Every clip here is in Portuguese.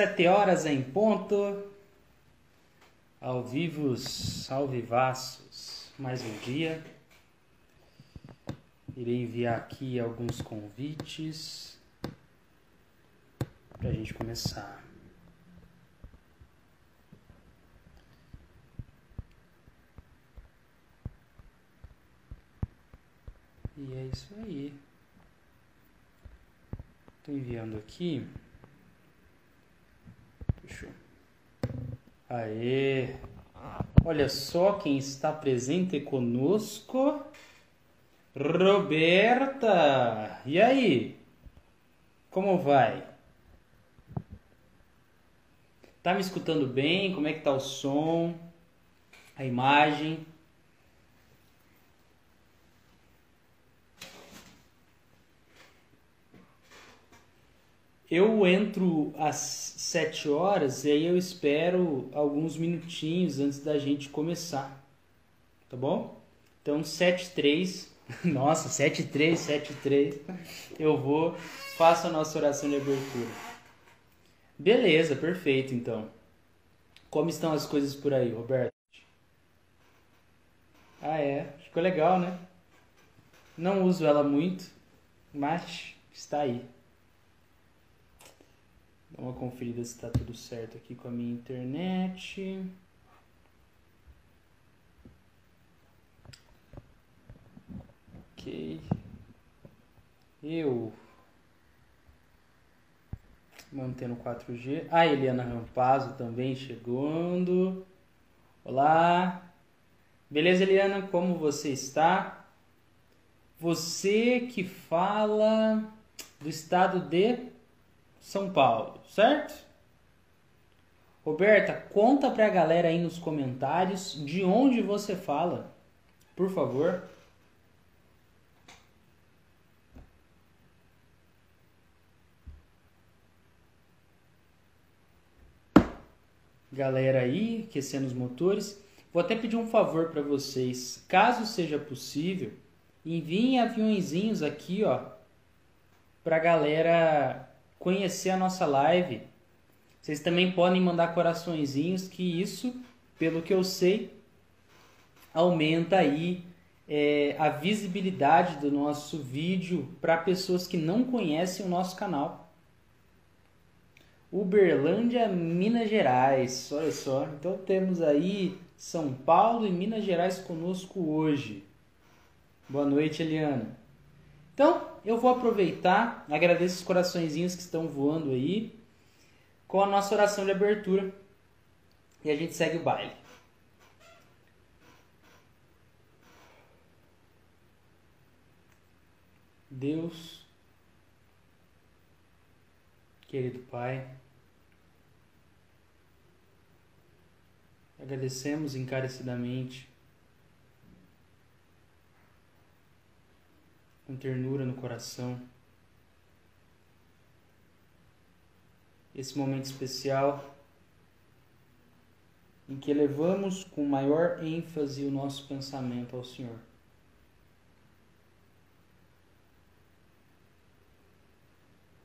Sete horas em ponto, ao vivos, ao vivaços, mais um dia. Irei enviar aqui alguns convites para a gente começar. E é isso aí. Estou enviando aqui. Fechou. Aê! Olha só quem está presente conosco. Roberta! E aí? Como vai? Tá me escutando bem? Como é que tá o som? A imagem? Eu entro às 7 horas e aí eu espero alguns minutinhos antes da gente começar. Tá bom? Então 7 3, nossa, 7 3, 7 3. Eu vou, faço a nossa oração de abertura. Beleza, perfeito então. Como estão as coisas por aí, Roberto? Ah, é. Ficou legal, né? Não uso ela muito, mas está aí. Uma conferida se está tudo certo aqui com a minha internet. Ok. Eu. Mantendo 4G. A Eliana Rampazzo também chegando. Olá. Beleza, Eliana? Como você está? Você que fala do estado de São Paulo certo? Roberta, conta pra galera aí nos comentários de onde você fala, por favor. Galera aí, aquecendo os motores. Vou até pedir um favor para vocês, caso seja possível, enviem aviãozinhos aqui, ó, pra galera conhecer a nossa live. Vocês também podem mandar coraçõezinhos, que isso, pelo que eu sei, aumenta aí é, a visibilidade do nosso vídeo para pessoas que não conhecem o nosso canal. Uberlândia, Minas Gerais, olha só. Então temos aí São Paulo e Minas Gerais conosco hoje. Boa noite, Eliana. Então, eu vou aproveitar, agradeço os coraçõezinhos que estão voando aí, com a nossa oração de abertura. E a gente segue o baile. Deus, querido Pai, agradecemos encarecidamente com ternura no coração. Esse momento especial em que elevamos com maior ênfase o nosso pensamento ao Senhor.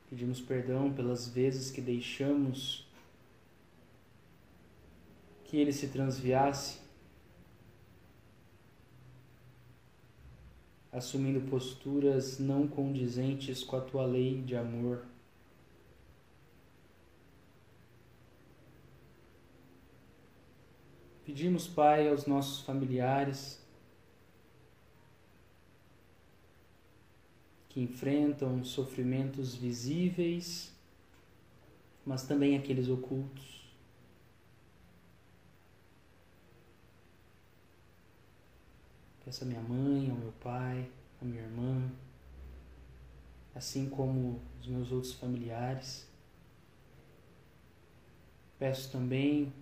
Pedimos perdão pelas vezes que deixamos que Ele se transviasse assumindo posturas não condizentes com a tua lei de amor. Pedimos, Pai, aos nossos familiares que enfrentam sofrimentos visíveis, mas também aqueles ocultos. Peço a minha mãe, ao meu pai, a minha irmã, assim como os meus outros familiares. Peço também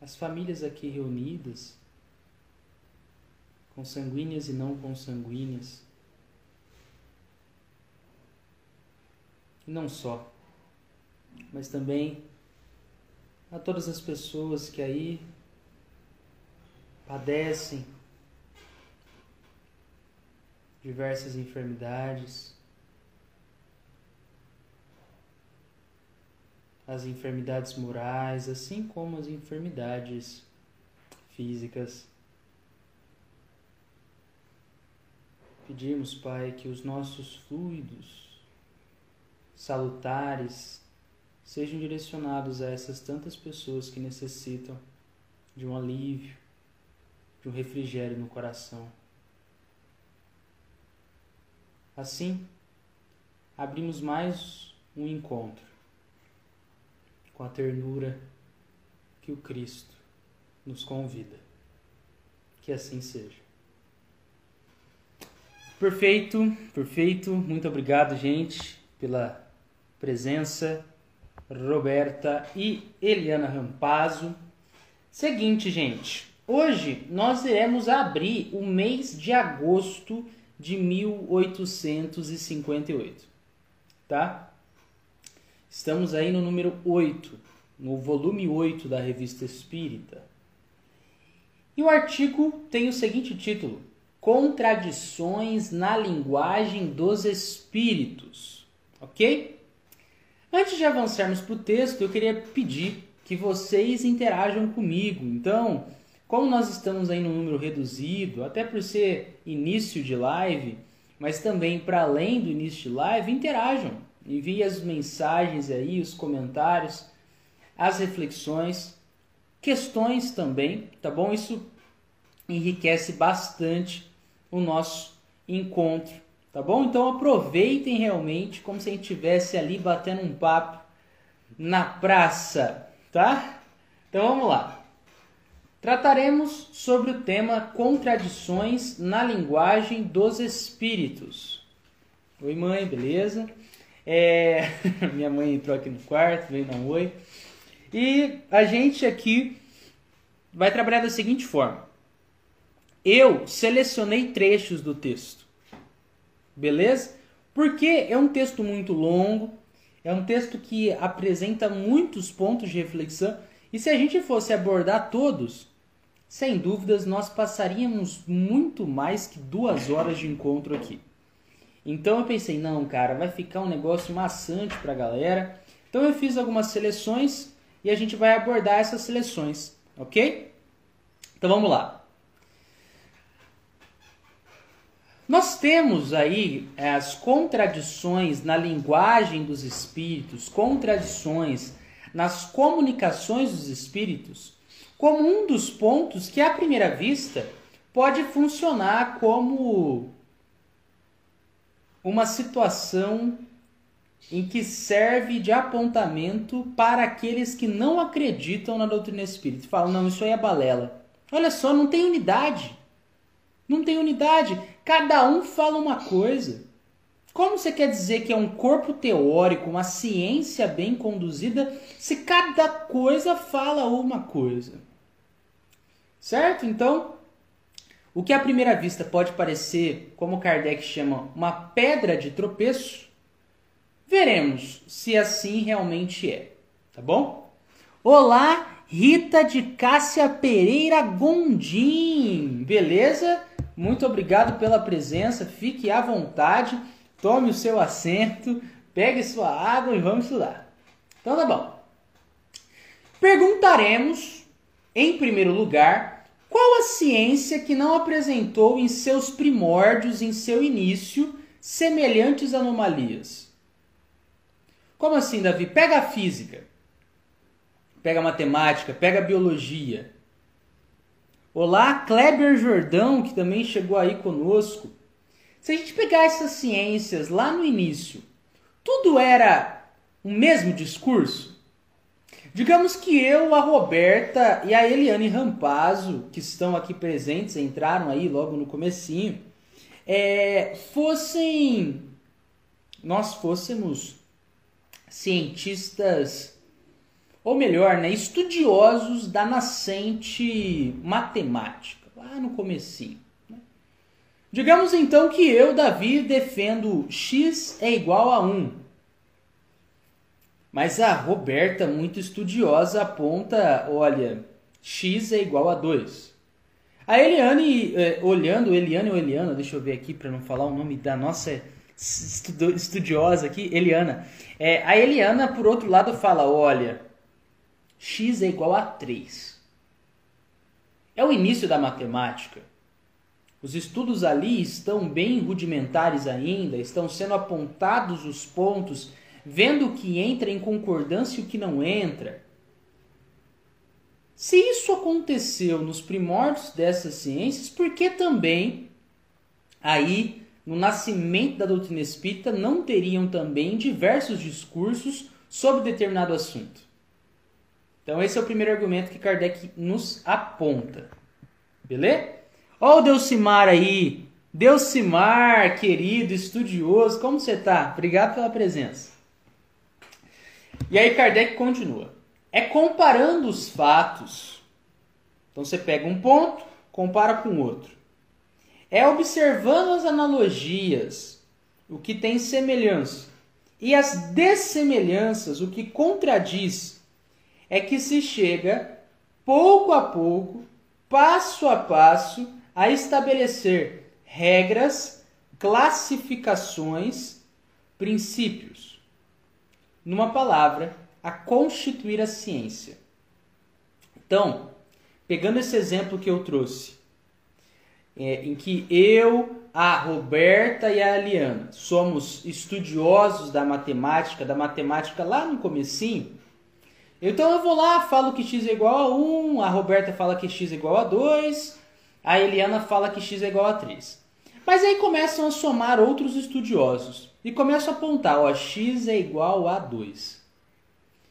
às famílias aqui reunidas, consanguíneas e não consanguíneas, e não só, mas também a todas as pessoas que aí padecem diversas enfermidades, as enfermidades morais, assim como as enfermidades físicas. Pedimos, Pai, que os nossos fluidos salutares sejam direcionados a essas tantas pessoas que necessitam de um alívio, de um refrigério no coração. Assim, abrimos mais um encontro com a ternura que o Cristo nos convida. Que assim seja. Perfeito, perfeito. Muito obrigado, gente, pela presença. Roberta e Eliana Rampazzo. Seguinte, gente. Hoje nós iremos abrir o mês de agosto de 1858, tá? Estamos aí no número 8, no volume 8 da Revista Espírita. E o artigo tem o seguinte título: Contradições na linguagem dos espíritos. Ok? Antes de avançarmos para o texto, eu queria pedir que vocês interajam comigo. Então, como nós estamos aí no número reduzido, até por ser início de live, mas também para além do início de live, interajam. Envie as mensagens aí, os comentários, as reflexões, questões também, tá bom? Isso enriquece bastante o nosso encontro, tá bom? Então aproveitem realmente como se a gente estivesse ali batendo um papo na praça, tá? Então vamos lá. Trataremos sobre o tema contradições na linguagem dos espíritos. Oi mãe, beleza? É... Minha mãe entrou aqui no quarto, veio dar um oi. E a gente aqui vai trabalhar da seguinte forma. Eu selecionei trechos do texto. Beleza? Porque é um texto muito longo, é um texto que apresenta muitos pontos de reflexão, e se a gente fosse abordar todos, sem dúvidas nós passaríamos muito mais que duas horas de encontro aqui. Então eu pensei, não, cara, vai ficar um negócio maçante para a galera. Então eu fiz algumas seleções e a gente vai abordar essas seleções, ok? Então vamos lá. Nós temos aí é, as contradições na linguagem dos espíritos, contradições nas comunicações dos espíritos, como um dos pontos que, à primeira vista, pode funcionar como uma situação em que serve de apontamento para aqueles que não acreditam na doutrina espírita. Falam, não, isso aí é balela. Olha só, não tem unidade. Não tem unidade. Cada um fala uma coisa. Como você quer dizer que é um corpo teórico, uma ciência bem conduzida, se cada coisa fala uma coisa? Certo? Então, o que à primeira vista pode parecer, como Kardec chama, uma pedra de tropeço, veremos se assim realmente é. Tá bom? Olá, Rita de Cássia Pereira Gondim, beleza? Muito obrigado pela presença. Fique à vontade, tome o seu assento, pegue sua água e vamos estudar. Então tá bom. Perguntaremos, em primeiro lugar, qual a ciência que não apresentou em seus primórdios, em seu início, semelhantes anomalias? Como assim, Davi? Pega a física, pega a matemática, pega a biologia. Olá, Kleber Jordão, que também chegou aí conosco. Se a gente pegar essas ciências lá no início, tudo era o mesmo discurso? Digamos que eu, a Roberta e a Eliane Rampazzo, que estão aqui presentes, entraram aí logo no comecinho, é, fossem nós fôssemos cientistas ou melhor, né, estudiosos da nascente matemática, lá no comecinho. Né? Digamos então que eu, Davi, defendo x é igual a 1. Mas a Roberta, muito estudiosa, aponta, olha, x é igual a 2. A Eliane, eh, olhando, Eliane ou Eliana, deixa eu ver aqui para não falar o nome da nossa estudiosa aqui, Eliana. É, a Eliana, por outro lado, fala: olha, x é igual a 3. É o início da matemática. Os estudos ali estão bem rudimentares ainda, estão sendo apontados os pontos, vendo o que entra em concordância e o que não entra. Se isso aconteceu nos primórdios dessas ciências, por que também aí no nascimento da doutrina espírita não teriam também diversos discursos sobre determinado assunto? Então esse é o primeiro argumento que Kardec nos aponta. Beleza? Ó o Delcimar aí. Delcimar, querido, estudioso, como você tá? Obrigado pela presença. E aí Kardec continua. É comparando os fatos. Então você pega um ponto, compara com outro. É observando as analogias, o que tem semelhança, e as dessemelhanças, o que contradiz, é que se chega pouco a pouco, passo a passo, a estabelecer regras, classificações, princípios. Numa palavra, a constituir a ciência. Então, pegando esse exemplo que eu trouxe, é, em que eu, a Roberta e a Aliana somos estudiosos da matemática, da matemática lá no comecinho, então eu vou lá, falo que x é igual a 1, a Roberta fala que x é igual a 2, a Eliana fala que x é igual a 3. Mas aí começam a somar outros estudiosos e começam a apontar, ó, x é igual a 2.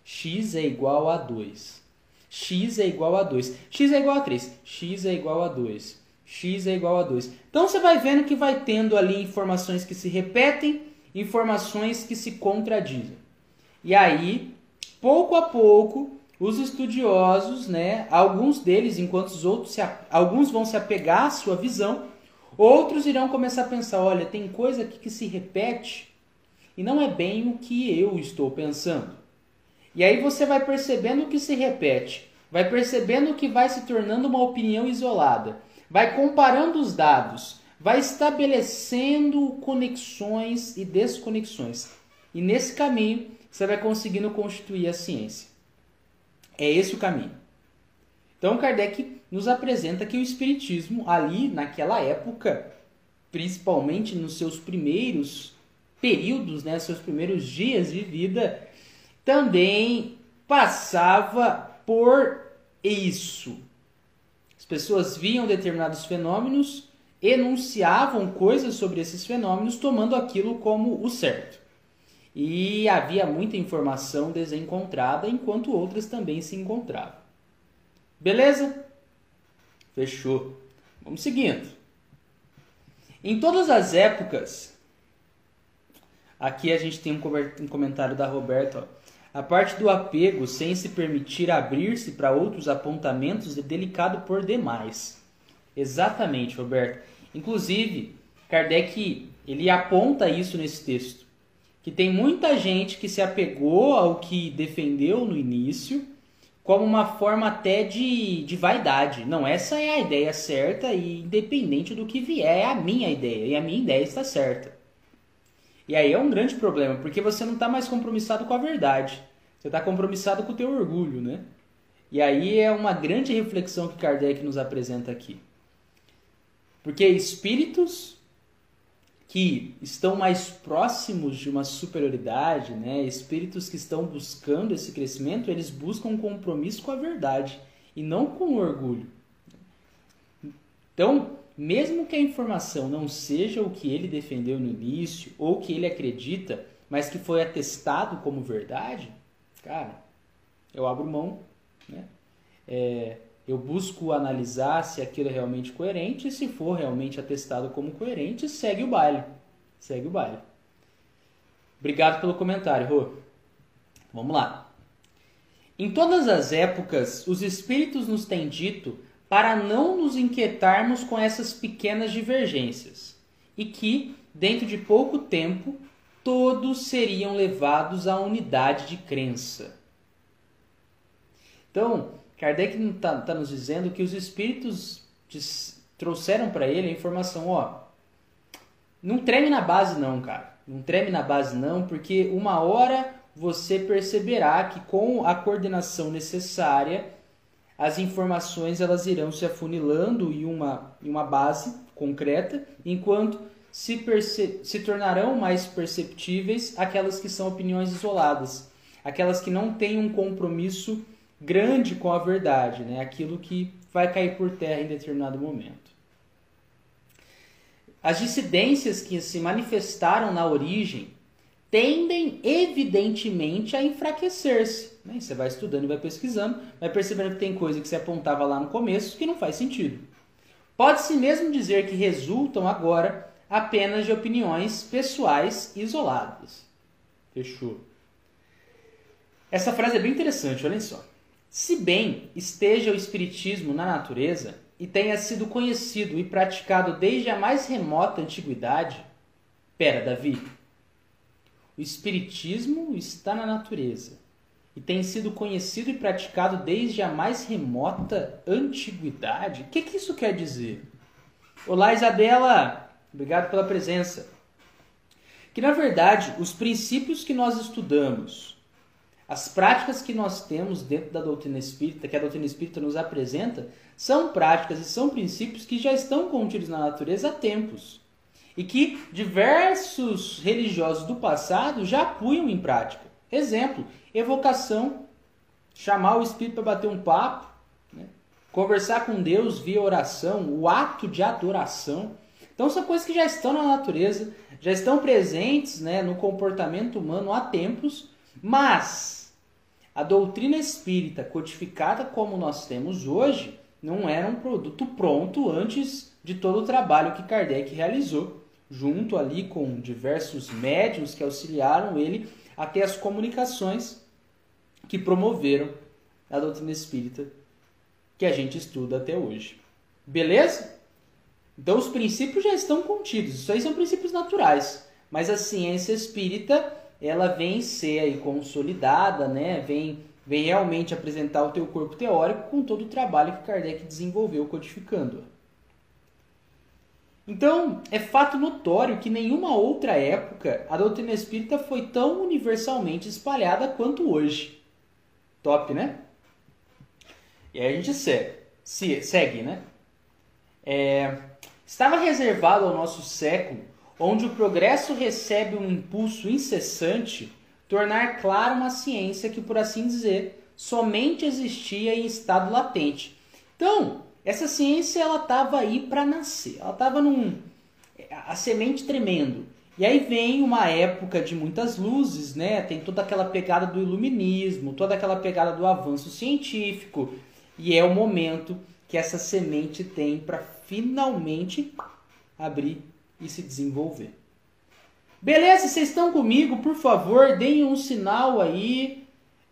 x é igual a 2. x é igual a 2. x é igual a 3. x é igual a 2. x é igual a 2. Então você vai vendo que vai tendo ali informações que se repetem, informações que se contradizem. E aí, pouco a pouco, os estudiosos, né, alguns deles, enquanto os outros se, alguns vão se apegar à sua visão, outros irão começar a pensar, olha, tem coisa aqui que se repete e não é bem o que eu estou pensando. E aí você vai percebendo o que se repete, vai percebendo que vai se tornando uma opinião isolada, vai comparando os dados, vai estabelecendo conexões e desconexões. E nesse caminho você vai conseguindo constituir a ciência. É esse o caminho. Então Kardec nos apresenta que o Espiritismo, ali naquela época, principalmente nos seus primeiros períodos, né, seus primeiros dias de vida, também passava por isso. As pessoas viam determinados fenômenos, enunciavam coisas sobre esses fenômenos, tomando aquilo como o certo e havia muita informação desencontrada, enquanto outras também se encontravam. Beleza? Fechou. Vamos seguindo. Em todas as épocas, aqui a gente tem um comentário da Roberta. A parte do apego sem se permitir abrir-se para outros apontamentos é delicado por demais. Exatamente, Roberto. Inclusive, Kardec ele aponta isso nesse texto que tem muita gente que se apegou ao que defendeu no início como uma forma até de, de vaidade. Não, essa é a ideia certa e independente do que vier, é a minha ideia e a minha ideia está certa. E aí é um grande problema, porque você não está mais compromissado com a verdade. Você está compromissado com o teu orgulho, né? E aí é uma grande reflexão que Kardec nos apresenta aqui. Porque espíritos que estão mais próximos de uma superioridade, né? espíritos que estão buscando esse crescimento, eles buscam um compromisso com a verdade e não com o orgulho. Então, mesmo que a informação não seja o que ele defendeu no início ou que ele acredita, mas que foi atestado como verdade, cara, eu abro mão, né? É, eu busco analisar se aquilo é realmente coerente e se for realmente atestado como coerente, segue o baile. Segue o baile. Obrigado pelo comentário, Rô. Vamos lá. Em todas as épocas, os espíritos nos têm dito para não nos inquietarmos com essas pequenas divergências e que, dentro de pouco tempo, todos seriam levados à unidade de crença. Então, Kardec está tá nos dizendo que os espíritos trouxeram para ele a informação, ó, não treme na base não, cara. Não treme na base não, porque uma hora você perceberá que com a coordenação necessária, as informações elas irão se afunilando em uma, em uma base concreta, enquanto se, se tornarão mais perceptíveis aquelas que são opiniões isoladas, aquelas que não têm um compromisso grande com a verdade, né? aquilo que vai cair por terra em determinado momento. As dissidências que se manifestaram na origem tendem evidentemente a enfraquecer-se. Né? Você vai estudando e vai pesquisando, vai percebendo que tem coisa que você apontava lá no começo que não faz sentido. Pode-se mesmo dizer que resultam agora apenas de opiniões pessoais isoladas. Fechou. Essa frase é bem interessante, olhem só. Se bem esteja o Espiritismo na natureza e tenha sido conhecido e praticado desde a mais remota antiguidade, pera, Davi, o Espiritismo está na natureza e tem sido conhecido e praticado desde a mais remota antiguidade. O que, que isso quer dizer? Olá, Isabela! Obrigado pela presença. Que na verdade, os princípios que nós estudamos, as práticas que nós temos dentro da doutrina espírita, que a doutrina espírita nos apresenta, são práticas e são princípios que já estão contidos na natureza há tempos e que diversos religiosos do passado já punham em prática. Exemplo, evocação, chamar o espírito para bater um papo, né? conversar com Deus via oração, o ato de adoração. Então são coisas que já estão na natureza, já estão presentes né, no comportamento humano há tempos, mas a doutrina espírita codificada como nós temos hoje não era um produto pronto antes de todo o trabalho que Kardec realizou junto ali com diversos médiums que auxiliaram ele até as comunicações que promoveram a doutrina espírita que a gente estuda até hoje. Beleza? Então os princípios já estão contidos. Isso aí são princípios naturais, mas a ciência espírita ela vem ser aí consolidada, né? Vem vem realmente apresentar o teu corpo teórico com todo o trabalho que Kardec desenvolveu codificando. Então, é fato notório que nenhuma outra época a doutrina espírita foi tão universalmente espalhada quanto hoje. Top, né? E aí a gente segue, se, segue né? É, estava reservado ao nosso século, onde o progresso recebe um impulso incessante, tornar clara uma ciência que, por assim dizer, somente existia em estado latente. Então, essa ciência ela estava aí para nascer, ela estava num a semente tremendo. E aí vem uma época de muitas luzes, né? Tem toda aquela pegada do iluminismo, toda aquela pegada do avanço científico, e é o momento que essa semente tem para finalmente abrir e se desenvolver. Beleza? Vocês estão comigo? Por favor, deem um sinal aí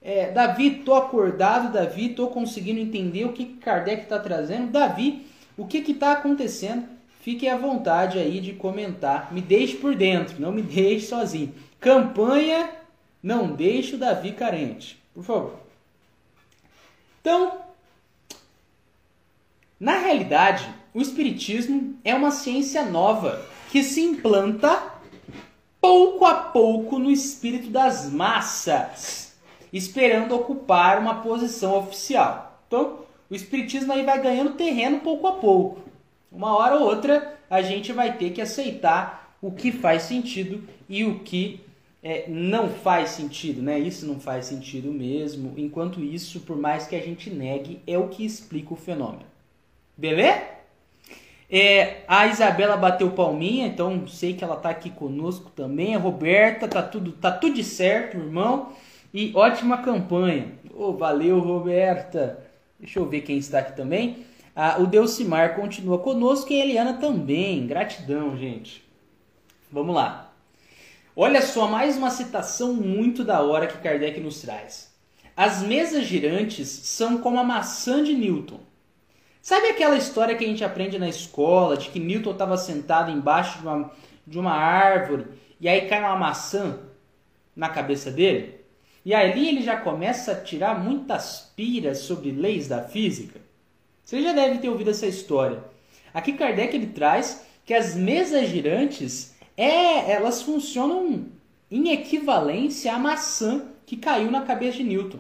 é, Davi, tô acordado, Davi, tô conseguindo entender o que Kardec está trazendo. Davi, o que está acontecendo? Fique à vontade aí de comentar. Me deixe por dentro, não me deixe sozinho. Campanha Não Deixe o Davi Carente. Por favor. Então, na realidade, o Espiritismo é uma ciência nova que se implanta pouco a pouco no espírito das massas esperando ocupar uma posição oficial. Então, o espiritismo aí vai ganhando terreno pouco a pouco. Uma hora ou outra, a gente vai ter que aceitar o que faz sentido e o que é, não faz sentido, né? Isso não faz sentido mesmo. Enquanto isso, por mais que a gente negue, é o que explica o fenômeno. Beleza? É, a Isabela bateu palminha, então sei que ela tá aqui conosco também. A Roberta, tá tudo, tá tudo certo, irmão. E ótima campanha. Oh, valeu, Roberta. Deixa eu ver quem está aqui também. Ah, o Delcimar continua conosco e a Eliana também. Gratidão, gente. Vamos lá. Olha só, mais uma citação muito da hora que Kardec nos traz. As mesas girantes são como a maçã de Newton. Sabe aquela história que a gente aprende na escola de que Newton estava sentado embaixo de uma, de uma árvore e aí cai uma maçã na cabeça dele? E ali ele já começa a tirar muitas piras sobre leis da física. Você já deve ter ouvido essa história. Aqui Kardec ele traz que as mesas girantes é, elas funcionam em equivalência à maçã que caiu na cabeça de Newton.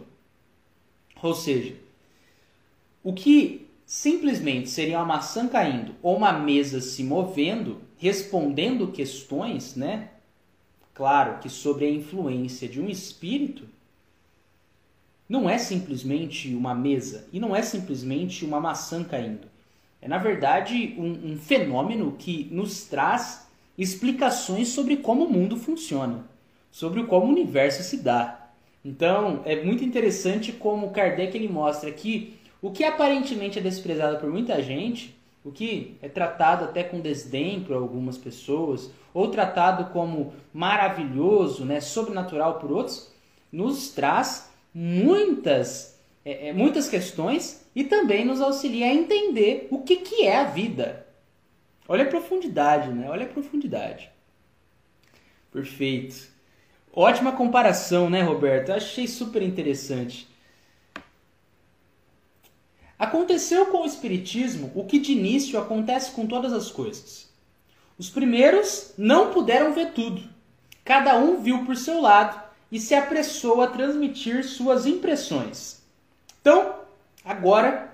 Ou seja, o que simplesmente seria uma maçã caindo ou uma mesa se movendo, respondendo questões, né? Claro que sobre a influência de um espírito, não é simplesmente uma mesa e não é simplesmente uma maçã caindo. É, na verdade, um, um fenômeno que nos traz explicações sobre como o mundo funciona, sobre como o universo se dá. Então, é muito interessante como Kardec ele mostra que o que aparentemente é desprezado por muita gente, o que é tratado até com desdém por algumas pessoas, ou tratado como maravilhoso, né, sobrenatural por outros, nos traz muitas, é, é, muitas questões e também nos auxilia a entender o que, que é a vida. Olha a profundidade, né? Olha a profundidade. Perfeito. Ótima comparação, né, Roberto? Eu achei super interessante. Aconteceu com o Espiritismo o que de início acontece com todas as coisas. Os primeiros não puderam ver tudo. Cada um viu por seu lado e se apressou a transmitir suas impressões. Então, agora,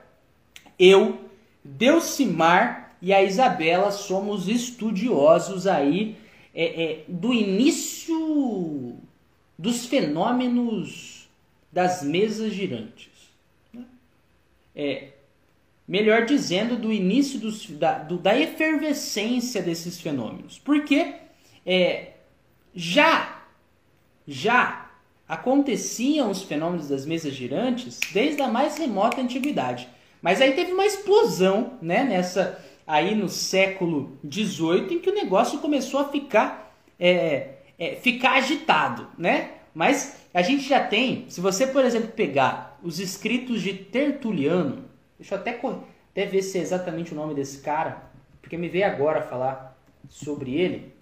eu, Delcimar e a Isabela somos estudiosos aí é, é, do início dos fenômenos das mesas girantes. É, melhor dizendo, do início dos, da, do, da efervescência desses fenômenos. Porque é, já já aconteciam os fenômenos das mesas girantes desde a mais remota antiguidade. Mas aí teve uma explosão, né, nessa aí no século XVIII, em que o negócio começou a ficar, é, é, ficar agitado, né? Mas a gente já tem, se você, por exemplo, pegar os escritos de Tertuliano, deixa eu até, até ver se é exatamente o nome desse cara, porque me veio agora falar sobre ele.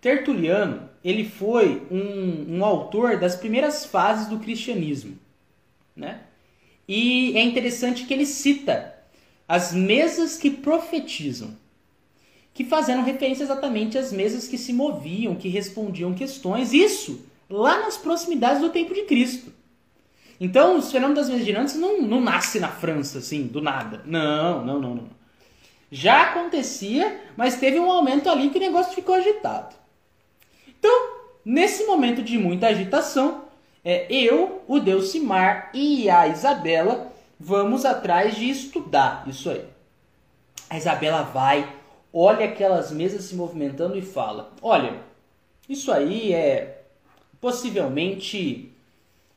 Tertuliano, ele foi um, um autor das primeiras fases do cristianismo, né? E é interessante que ele cita as mesas que profetizam, que fazendo referência exatamente às mesas que se moviam, que respondiam questões, isso lá nas proximidades do tempo de Cristo. Então, os fenômenos das mesas girantes não, não nascem na França, assim, do nada. Não, não, não, não. Já acontecia, mas teve um aumento ali que o negócio ficou agitado. Então, nesse momento de muita agitação, é, eu, o Deus Simar e a Isabela vamos atrás de estudar isso aí. A Isabela vai, olha aquelas mesas se movimentando e fala: Olha, isso aí é possivelmente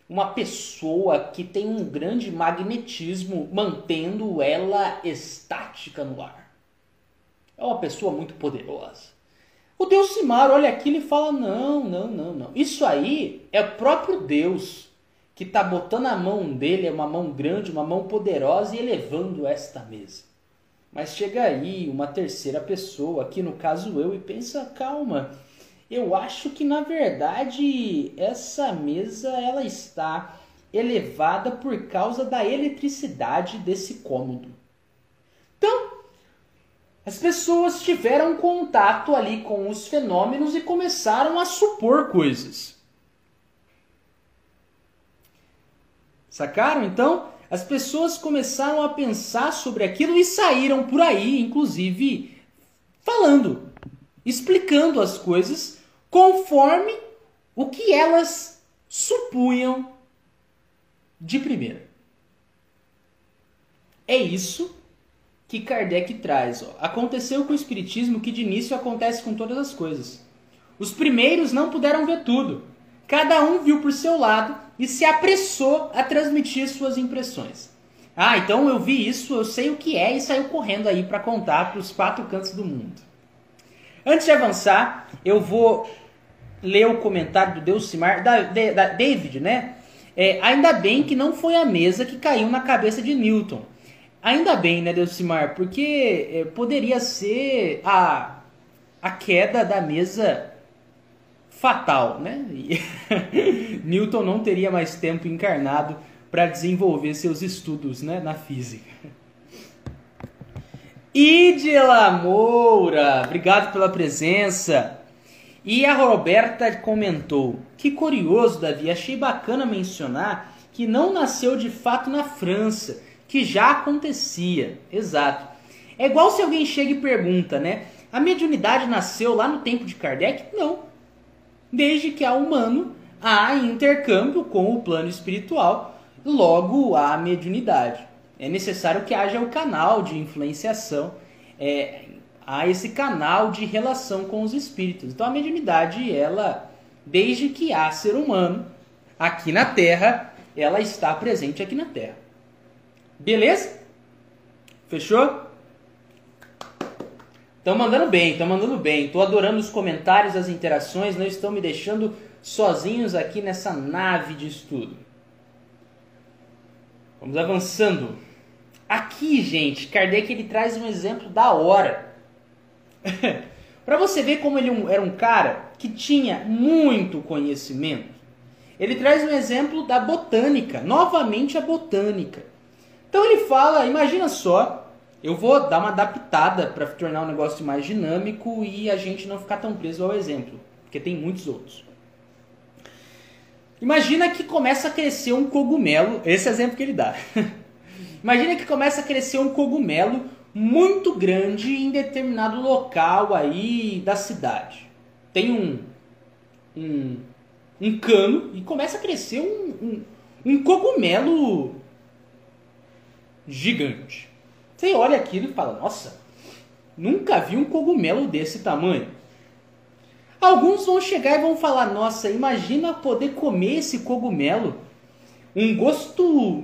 uma pessoa que tem um grande magnetismo mantendo ela estática no ar. É uma pessoa muito poderosa. O Deus Simar olha aquilo e fala: não, não, não, não. Isso aí é o próprio Deus que está botando a mão dele, é uma mão grande, uma mão poderosa e elevando esta mesa. Mas chega aí uma terceira pessoa, aqui no caso eu, e pensa: calma, eu acho que na verdade essa mesa ela está elevada por causa da eletricidade desse cômodo. Então, as pessoas tiveram contato ali com os fenômenos e começaram a supor coisas. Sacaram? Então, as pessoas começaram a pensar sobre aquilo e saíram por aí, inclusive, falando, explicando as coisas conforme o que elas supunham de primeira. É isso que Kardec traz. Ó. Aconteceu com o Espiritismo que de início acontece com todas as coisas. Os primeiros não puderam ver tudo. Cada um viu por seu lado e se apressou a transmitir suas impressões. Ah, então eu vi isso, eu sei o que é e saiu correndo aí para contar para os quatro cantos do mundo. Antes de avançar, eu vou ler o comentário do Deus Simar, da, da David, né? É, ainda bem que não foi a mesa que caiu na cabeça de Newton Ainda bem, né, Delcimar? Porque é, poderia ser a, a queda da mesa fatal, né? Newton não teria mais tempo encarnado para desenvolver seus estudos né, na física. Idila Moura, obrigado pela presença. E a Roberta comentou: Que curioso, Davi, achei bacana mencionar que não nasceu de fato na França, que já acontecia. Exato. É igual se alguém chega e pergunta, né? A mediunidade nasceu lá no tempo de Kardec? Não. Desde que há humano, há intercâmbio com o plano espiritual, logo há mediunidade é necessário que haja o canal de influenciação, é, há esse canal de relação com os espíritos. Então a mediunidade, ela, desde que há ser humano aqui na Terra, ela está presente aqui na Terra. Beleza? Fechou? Estão mandando bem, estão mandando bem. Estou adorando os comentários, as interações, não estão me deixando sozinhos aqui nessa nave de estudo. Vamos avançando. Aqui, gente, Kardec ele traz um exemplo da hora. Para você ver como ele era um cara que tinha muito conhecimento. Ele traz um exemplo da botânica, novamente a botânica. Então ele fala, imagina só, eu vou dar uma adaptada para tornar o negócio mais dinâmico e a gente não ficar tão preso ao exemplo, porque tem muitos outros. Imagina que começa a crescer um cogumelo, esse é exemplo que ele dá. Imagina que começa a crescer um cogumelo muito grande em determinado local aí da cidade. Tem um, um, um cano e começa a crescer um, um, um cogumelo gigante. Você olha aquilo e fala, nossa, nunca vi um cogumelo desse tamanho. Alguns vão chegar e vão falar, nossa, imagina poder comer esse cogumelo. Um gosto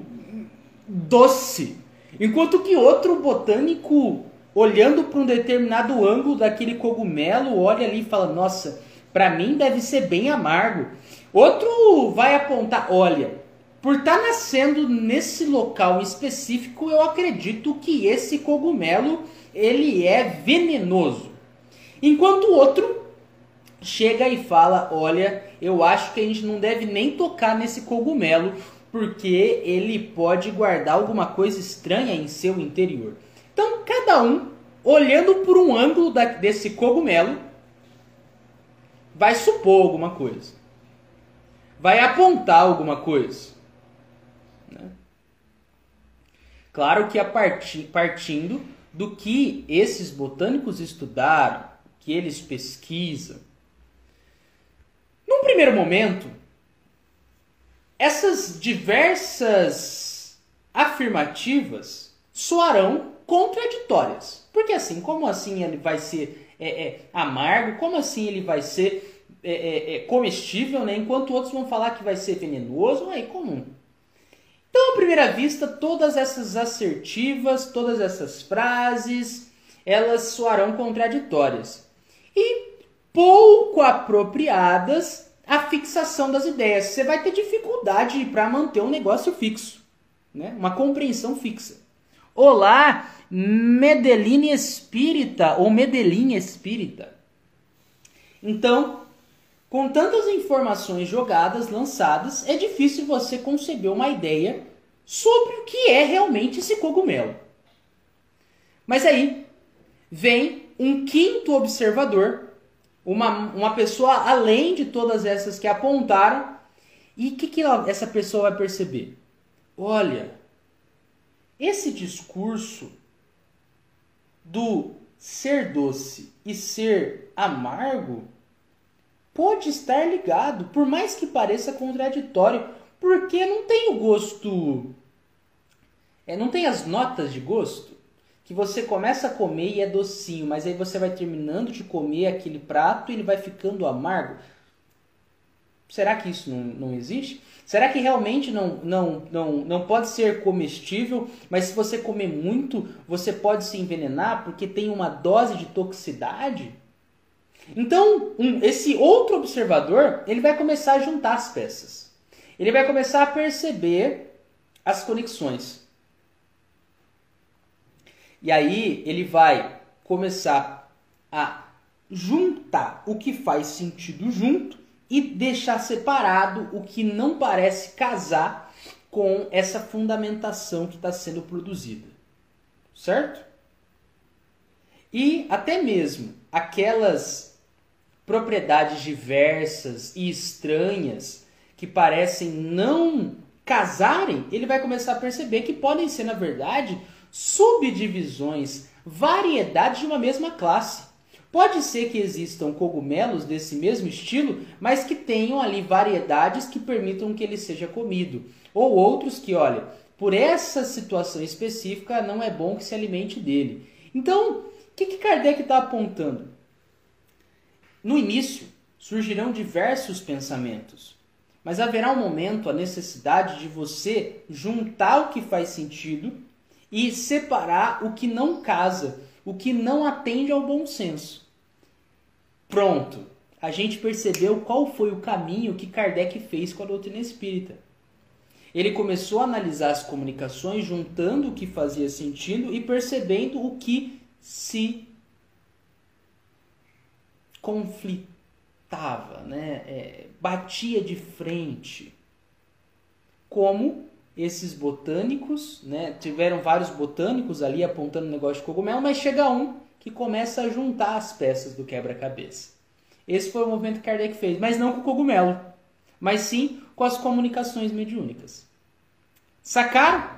doce. Enquanto que outro botânico, olhando para um determinado ângulo daquele cogumelo, olha ali e fala: Nossa, para mim deve ser bem amargo. Outro vai apontar: Olha, por estar tá nascendo nesse local específico, eu acredito que esse cogumelo ele é venenoso. Enquanto o outro chega e fala: Olha, eu acho que a gente não deve nem tocar nesse cogumelo, porque ele pode guardar alguma coisa estranha em seu interior. Então, cada um, olhando por um ângulo da, desse cogumelo, vai supor alguma coisa. Vai apontar alguma coisa. Né? Claro que a partir, partindo do que esses botânicos estudaram, que eles pesquisam. Num primeiro momento, essas diversas afirmativas soarão contraditórias. Porque assim, como assim ele vai ser é, é, amargo? Como assim ele vai ser é, é, é comestível? Né? Enquanto outros vão falar que vai ser venenoso, é comum. Então, à primeira vista, todas essas assertivas, todas essas frases, elas soarão contraditórias. E pouco apropriadas a fixação das ideias. Você vai ter dificuldade para manter um negócio fixo, né? uma compreensão fixa. Olá, Medellín Espírita ou Medellín Espírita. Então, com tantas informações jogadas, lançadas, é difícil você conceber uma ideia sobre o que é realmente esse cogumelo. Mas aí vem um quinto observador uma, uma pessoa além de todas essas que apontaram. E o que, que essa pessoa vai perceber? Olha, esse discurso do ser doce e ser amargo pode estar ligado, por mais que pareça contraditório, porque não tem o gosto. É, não tem as notas de gosto que você começa a comer e é docinho, mas aí você vai terminando de comer aquele prato e ele vai ficando amargo. Será que isso não, não existe? Será que realmente não, não, não, não pode ser comestível, mas se você comer muito, você pode se envenenar porque tem uma dose de toxicidade? Então, um, esse outro observador, ele vai começar a juntar as peças. Ele vai começar a perceber as conexões. E aí ele vai começar a juntar o que faz sentido junto e deixar separado o que não parece casar com essa fundamentação que está sendo produzida. Certo? E até mesmo aquelas propriedades diversas e estranhas que parecem não casarem, ele vai começar a perceber que podem ser, na verdade, subdivisões, variedades de uma mesma classe. Pode ser que existam cogumelos desse mesmo estilo, mas que tenham ali variedades que permitam que ele seja comido. Ou outros que, olha, por essa situação específica não é bom que se alimente dele. Então, o que, que Kardec está apontando? No início, surgirão diversos pensamentos, mas haverá um momento, a necessidade de você juntar o que faz sentido e separar o que não casa, o que não atende ao bom senso. Pronto, a gente percebeu qual foi o caminho que Kardec fez com a doutrina espírita. Ele começou a analisar as comunicações, juntando o que fazia sentido e percebendo o que se conflitava, né? É, batia de frente. Como esses botânicos, né? Tiveram vários botânicos ali apontando o negócio de cogumelo, mas chega um que começa a juntar as peças do quebra-cabeça. Esse foi o movimento que Kardec fez, mas não com o cogumelo, mas sim com as comunicações mediúnicas. Sacaram?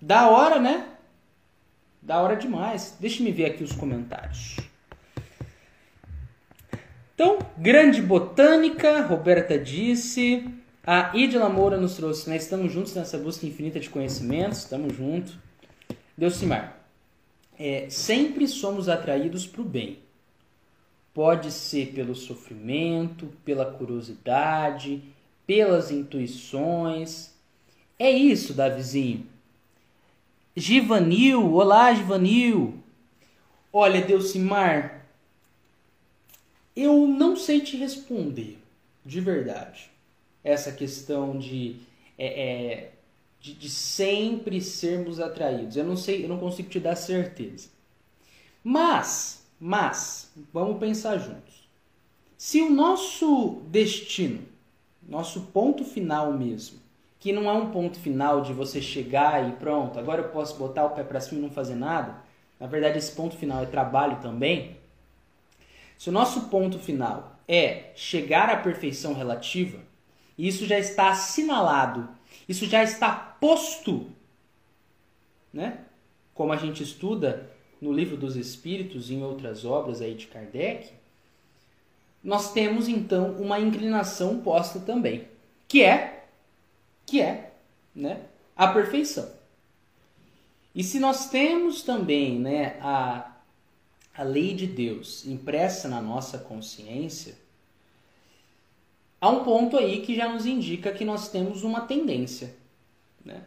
Da hora, né? Da hora demais. Deixa me ver aqui os comentários. Então, grande botânica, Roberta disse. A Idila Moura nos trouxe, né? Estamos juntos nessa busca infinita de conhecimentos, estamos juntos. Delcimar, é, sempre somos atraídos para o bem. Pode ser pelo sofrimento, pela curiosidade, pelas intuições. É isso, Davizinho. Givanil, olá, Givanil. Olha, Delcimar, eu não sei te responder, de verdade, essa questão de, é, é, de, de, sempre sermos atraídos. Eu não sei, eu não consigo te dar certeza. Mas, mas, vamos pensar juntos. Se o nosso destino, nosso ponto final mesmo, que não é um ponto final de você chegar e pronto, agora eu posso botar o pé para cima e não fazer nada. Na verdade, esse ponto final é trabalho também. Se o nosso ponto final é chegar à perfeição relativa, isso já está assinalado, isso já está posto, né? Como a gente estuda no livro dos Espíritos e em outras obras aí de Kardec, nós temos então uma inclinação posta também, que é que é, né, a perfeição. E se nós temos também, né, a a lei de Deus impressa na nossa consciência, há um ponto aí que já nos indica que nós temos uma tendência. Né?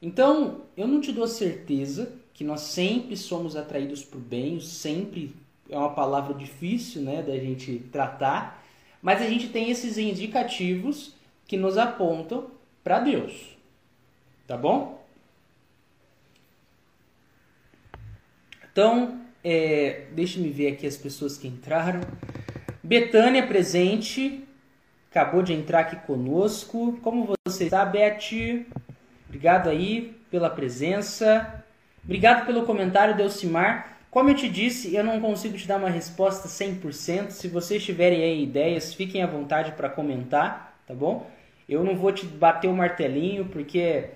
Então, eu não te dou certeza que nós sempre somos atraídos por bem, sempre é uma palavra difícil né, da gente tratar, mas a gente tem esses indicativos que nos apontam para Deus. Tá bom? Então, é, Deixa-me ver aqui as pessoas que entraram. Betânia presente. Acabou de entrar aqui conosco. Como você está, Beth? Obrigado aí pela presença. Obrigado pelo comentário, Delcimar. Como eu te disse, eu não consigo te dar uma resposta 100%. Se vocês tiverem aí ideias, fiquem à vontade para comentar, tá bom? Eu não vou te bater o martelinho, porque,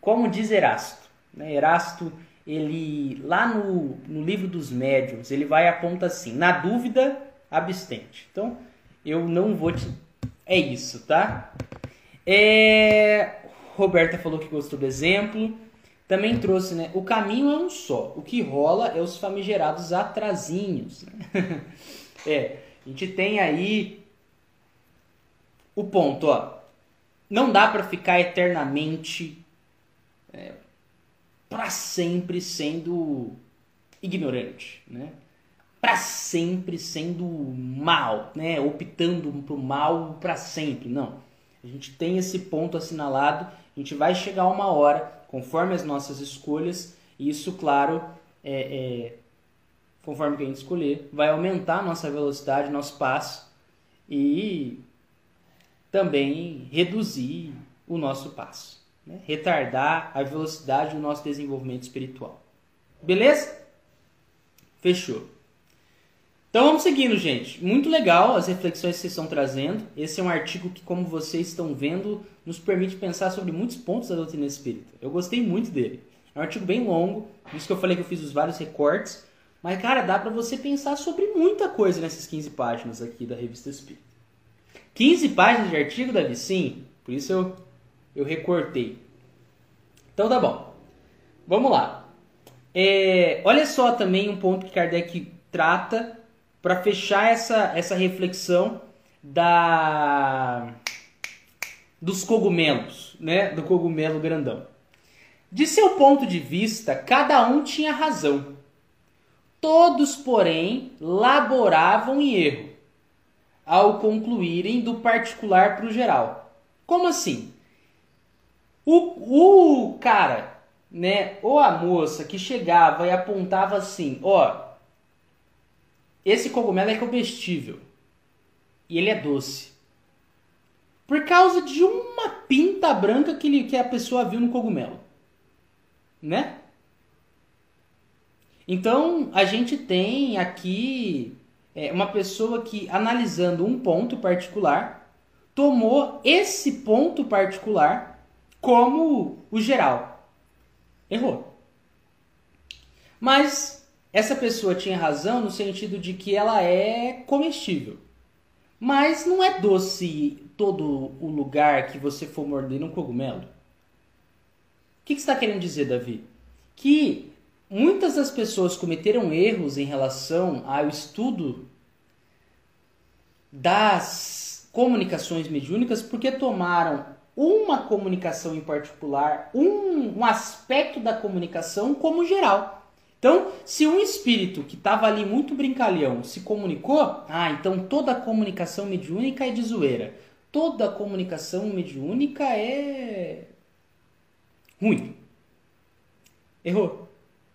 como diz Erasto, né? Erasto ele lá no, no livro dos médiuns, ele vai aponta assim, na dúvida, abstente. Então, eu não vou te... É isso, tá? É... Roberta falou que gostou do exemplo. Também trouxe, né? O caminho é um só. O que rola é os famigerados atrasinhos. É, a gente tem aí o ponto, ó. Não dá para ficar eternamente é, para sempre sendo ignorante, né? Para sempre sendo mal, né? Optando pro mal para sempre. Não. A gente tem esse ponto assinalado, a gente vai chegar uma hora, conforme as nossas escolhas, e isso, claro, é, é, conforme que a gente escolher, vai aumentar a nossa velocidade, nosso passo e também reduzir o nosso passo né? retardar a velocidade do nosso desenvolvimento espiritual. Beleza? Fechou. Então vamos seguindo, gente. Muito legal as reflexões que vocês estão trazendo. Esse é um artigo que, como vocês estão vendo, nos permite pensar sobre muitos pontos da doutrina espírita. Eu gostei muito dele. É um artigo bem longo, por isso que eu falei que eu fiz os vários recortes. Mas, cara, dá para você pensar sobre muita coisa nessas 15 páginas aqui da Revista Espírita. 15 páginas de artigo, Davi? Sim, por isso eu, eu recortei. Então tá bom. Vamos lá. É, olha só também um ponto que Kardec trata para fechar essa, essa reflexão da dos cogumelos, né? Do cogumelo grandão. De seu ponto de vista, cada um tinha razão. Todos, porém, laboravam em erro ao concluírem do particular para o geral. Como assim? O, o cara, né, ou a moça que chegava e apontava assim, ó, esse cogumelo é comestível e ele é doce. Por causa de uma pinta branca que, ele, que a pessoa viu no cogumelo. Né? Então, a gente tem aqui é, uma pessoa que, analisando um ponto particular, tomou esse ponto particular como o geral. Errou. Mas essa pessoa tinha razão no sentido de que ela é comestível. Mas não é doce todo o lugar que você for morder um cogumelo. O que, que está querendo dizer, Davi? Que muitas das pessoas cometeram erros em relação ao estudo das comunicações mediúnicas porque tomaram uma comunicação em particular, um, um aspecto da comunicação como geral. Então, se um espírito que estava ali muito brincalhão se comunicou, ah, então toda comunicação mediúnica é de zoeira. Toda comunicação mediúnica é ruim. Errou.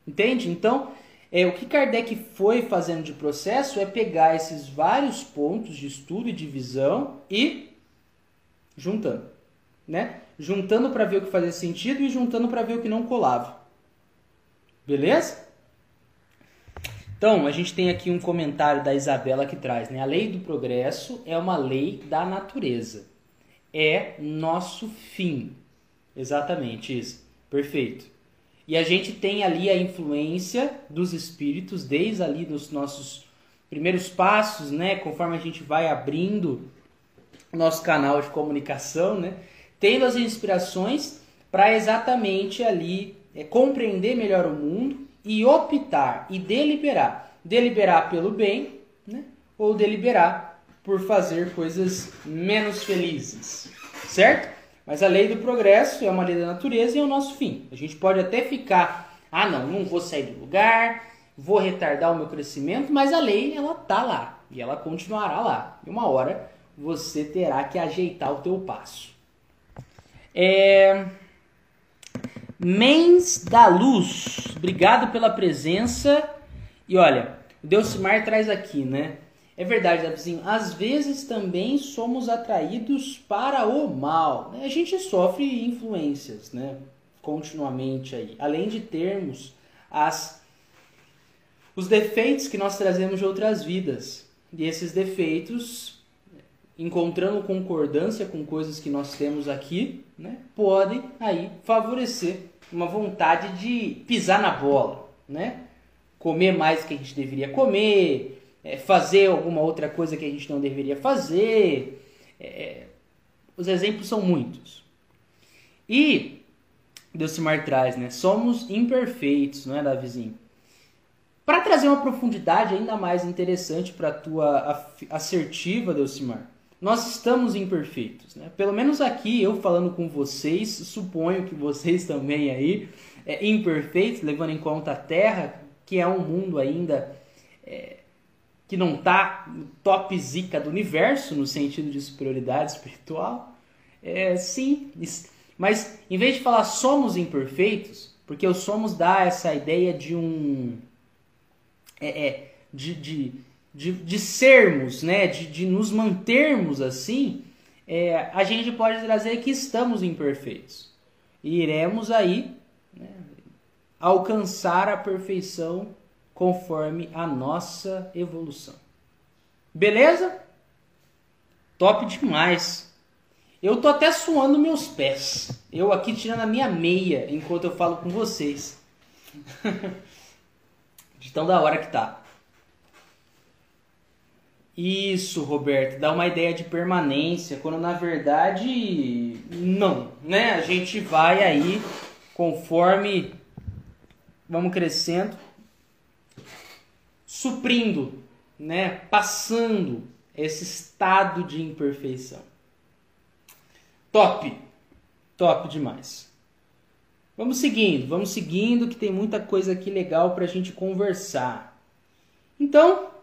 Entende? Então, é, o que Kardec foi fazendo de processo é pegar esses vários pontos de estudo e de visão e juntando. Né? Juntando para ver o que fazia sentido e juntando para ver o que não colava. Beleza? Então, a gente tem aqui um comentário da Isabela que traz, né? A lei do progresso é uma lei da natureza. É nosso fim. Exatamente isso. Perfeito. E a gente tem ali a influência dos espíritos desde ali nos nossos primeiros passos, né? Conforme a gente vai abrindo nosso canal de comunicação, né? Tendo as inspirações para exatamente ali é, compreender melhor o mundo e optar e deliberar. Deliberar pelo bem, né? Ou deliberar por fazer coisas menos felizes, certo? Mas a lei do progresso é uma lei da natureza e é o nosso fim. A gente pode até ficar, ah não, não vou sair do lugar, vou retardar o meu crescimento, mas a lei ela tá lá e ela continuará lá. E uma hora você terá que ajeitar o teu passo. É... Mens da Luz, obrigado pela presença. E olha, o Deus Mar traz aqui, né? É verdade, Davizinho. Às vezes também somos atraídos para o mal. Né? A gente sofre influências, né? Continuamente aí. Além de termos as os defeitos que nós trazemos de outras vidas. E esses defeitos, encontrando concordância com coisas que nós temos aqui, né? Podem aí favorecer uma vontade de pisar na bola, né? Comer mais do que a gente deveria comer, é, fazer alguma outra coisa que a gente não deveria fazer. É, os exemplos são muitos. E Delcimar traz, né? Somos imperfeitos, não é, Davizinho? Para trazer uma profundidade ainda mais interessante para a tua assertiva, Delcimar, nós estamos imperfeitos, né? Pelo menos aqui, eu falando com vocês, suponho que vocês também aí, é, imperfeitos, levando em conta a Terra, que é um mundo ainda é, que não está top zica do universo, no sentido de superioridade espiritual? É, sim, mas em vez de falar somos imperfeitos, porque o somos dá essa ideia de um. É, é de, de, de, de, sermos, né? de, de nos mantermos assim, é, a gente pode trazer que estamos imperfeitos. E iremos aí né, alcançar a perfeição conforme a nossa evolução. Beleza? Top demais. Eu tô até suando meus pés. Eu aqui tirando a minha meia enquanto eu falo com vocês. De tão da hora que tá. Isso, Roberto, dá uma ideia de permanência, quando na verdade não, né? A gente vai aí conforme vamos crescendo, suprindo, né? Passando esse estado de imperfeição. Top, top demais. Vamos seguindo, vamos seguindo, que tem muita coisa aqui legal para a gente conversar. Então,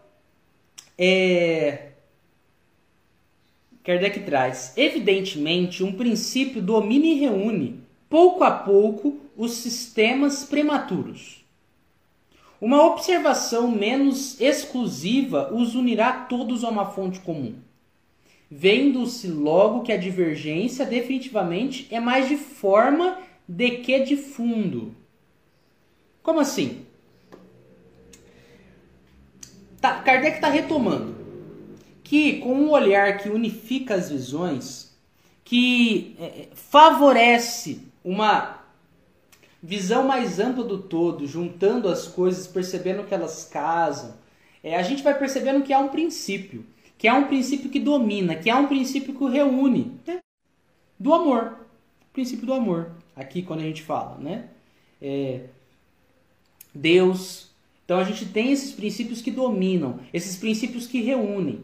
é... Kardec traz, evidentemente, um princípio domina e reúne, pouco a pouco, os sistemas prematuros. Uma observação menos exclusiva os unirá todos a uma fonte comum. Vendo-se logo que a divergência definitivamente é mais de forma de que de fundo. Como assim? Tá, Kardec está retomando que, com um olhar que unifica as visões, que é, é, favorece uma visão mais ampla do todo, juntando as coisas, percebendo que elas casam, é, a gente vai percebendo que há um princípio, que há um princípio que domina, que há um princípio que reúne, né? do amor, o princípio do amor. Aqui quando a gente fala, né? É, Deus, então a gente tem esses princípios que dominam, esses princípios que reúnem.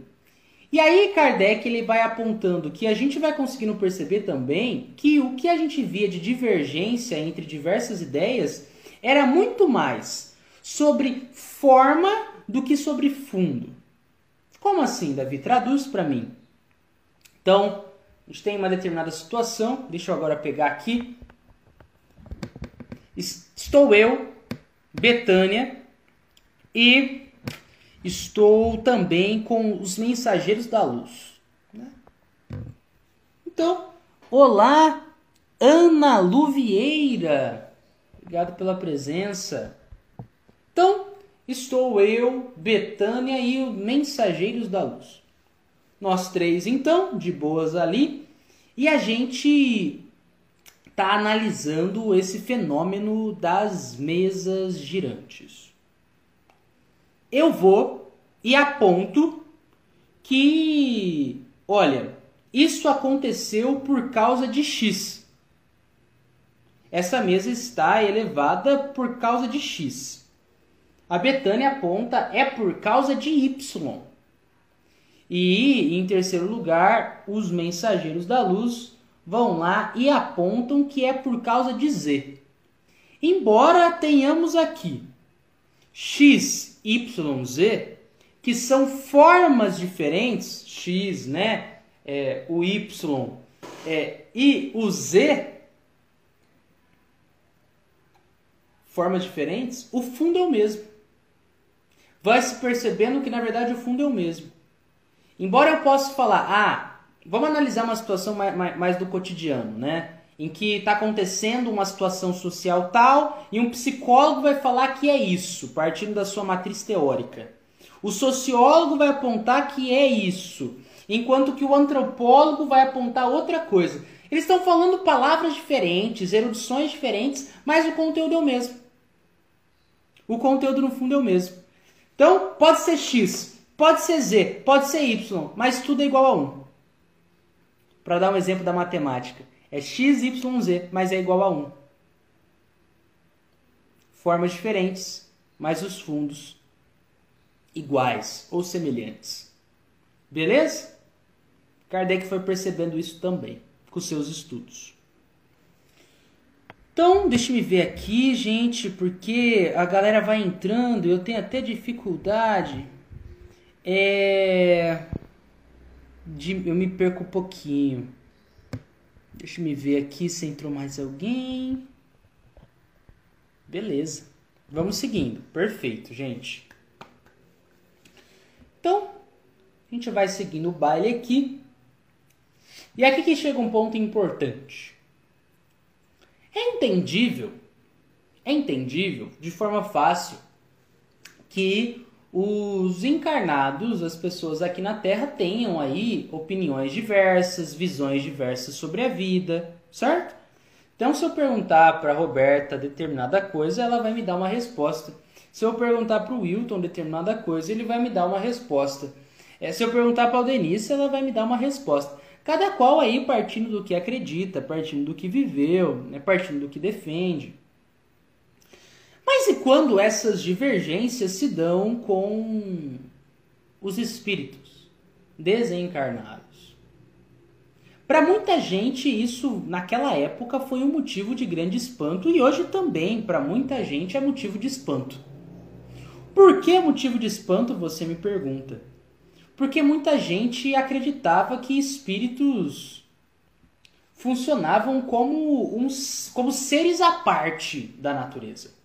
E aí Kardec ele vai apontando que a gente vai conseguindo perceber também que o que a gente via de divergência entre diversas ideias era muito mais sobre forma do que sobre fundo. Como assim, Davi? Traduz para mim. Então, a gente tem uma determinada situação, deixa eu agora pegar aqui. Estou eu, Betânia, e estou também com os mensageiros da luz. Né? Então, olá, Ana Luvieira. Obrigado pela presença. Então, estou eu, Betânia e os mensageiros da luz. Nós três, então, de boas ali, e a gente está analisando esse fenômeno das mesas girantes eu vou e aponto que, olha, isso aconteceu por causa de X. Essa mesa está elevada por causa de X. A Betânia aponta é por causa de Y. E, em terceiro lugar, os mensageiros da luz vão lá e apontam que é por causa de Z. Embora tenhamos aqui X YZ, que são formas diferentes, X, né? É, o Y é, e o Z, formas diferentes, o fundo é o mesmo. Vai se percebendo que na verdade o fundo é o mesmo. Embora eu possa falar, ah, vamos analisar uma situação mais, mais, mais do cotidiano, né? Em que está acontecendo uma situação social tal e um psicólogo vai falar que é isso, partindo da sua matriz teórica. O sociólogo vai apontar que é isso, enquanto que o antropólogo vai apontar outra coisa. Eles estão falando palavras diferentes, erudições diferentes, mas o conteúdo é o mesmo. O conteúdo no fundo é o mesmo. Então, pode ser X, pode ser Z, pode ser Y, mas tudo é igual a 1. Para dar um exemplo da matemática. É XYZ, mas é igual a 1. Formas diferentes, mas os fundos iguais ou semelhantes. Beleza? Kardec foi percebendo isso também com seus estudos. Então, deixa me ver aqui, gente, porque a galera vai entrando, eu tenho até dificuldade. É... De, eu me perco um pouquinho. Deixa eu me ver aqui se entrou mais alguém. Beleza. Vamos seguindo. Perfeito, gente. Então, a gente vai seguindo o baile aqui. E aqui que chega um ponto importante. É entendível, é entendível de forma fácil que os encarnados, as pessoas aqui na Terra, tenham aí opiniões diversas, visões diversas sobre a vida, certo? Então, se eu perguntar para a Roberta determinada coisa, ela vai me dar uma resposta. Se eu perguntar para o Wilton determinada coisa, ele vai me dar uma resposta. É, se eu perguntar para a Denise, ela vai me dar uma resposta. Cada qual aí partindo do que acredita, partindo do que viveu, né, partindo do que defende. Mas e quando essas divergências se dão com os espíritos desencarnados? Para muita gente, isso naquela época foi um motivo de grande espanto e hoje também, para muita gente, é motivo de espanto. Por que motivo de espanto, você me pergunta? Porque muita gente acreditava que espíritos funcionavam como, uns, como seres à parte da natureza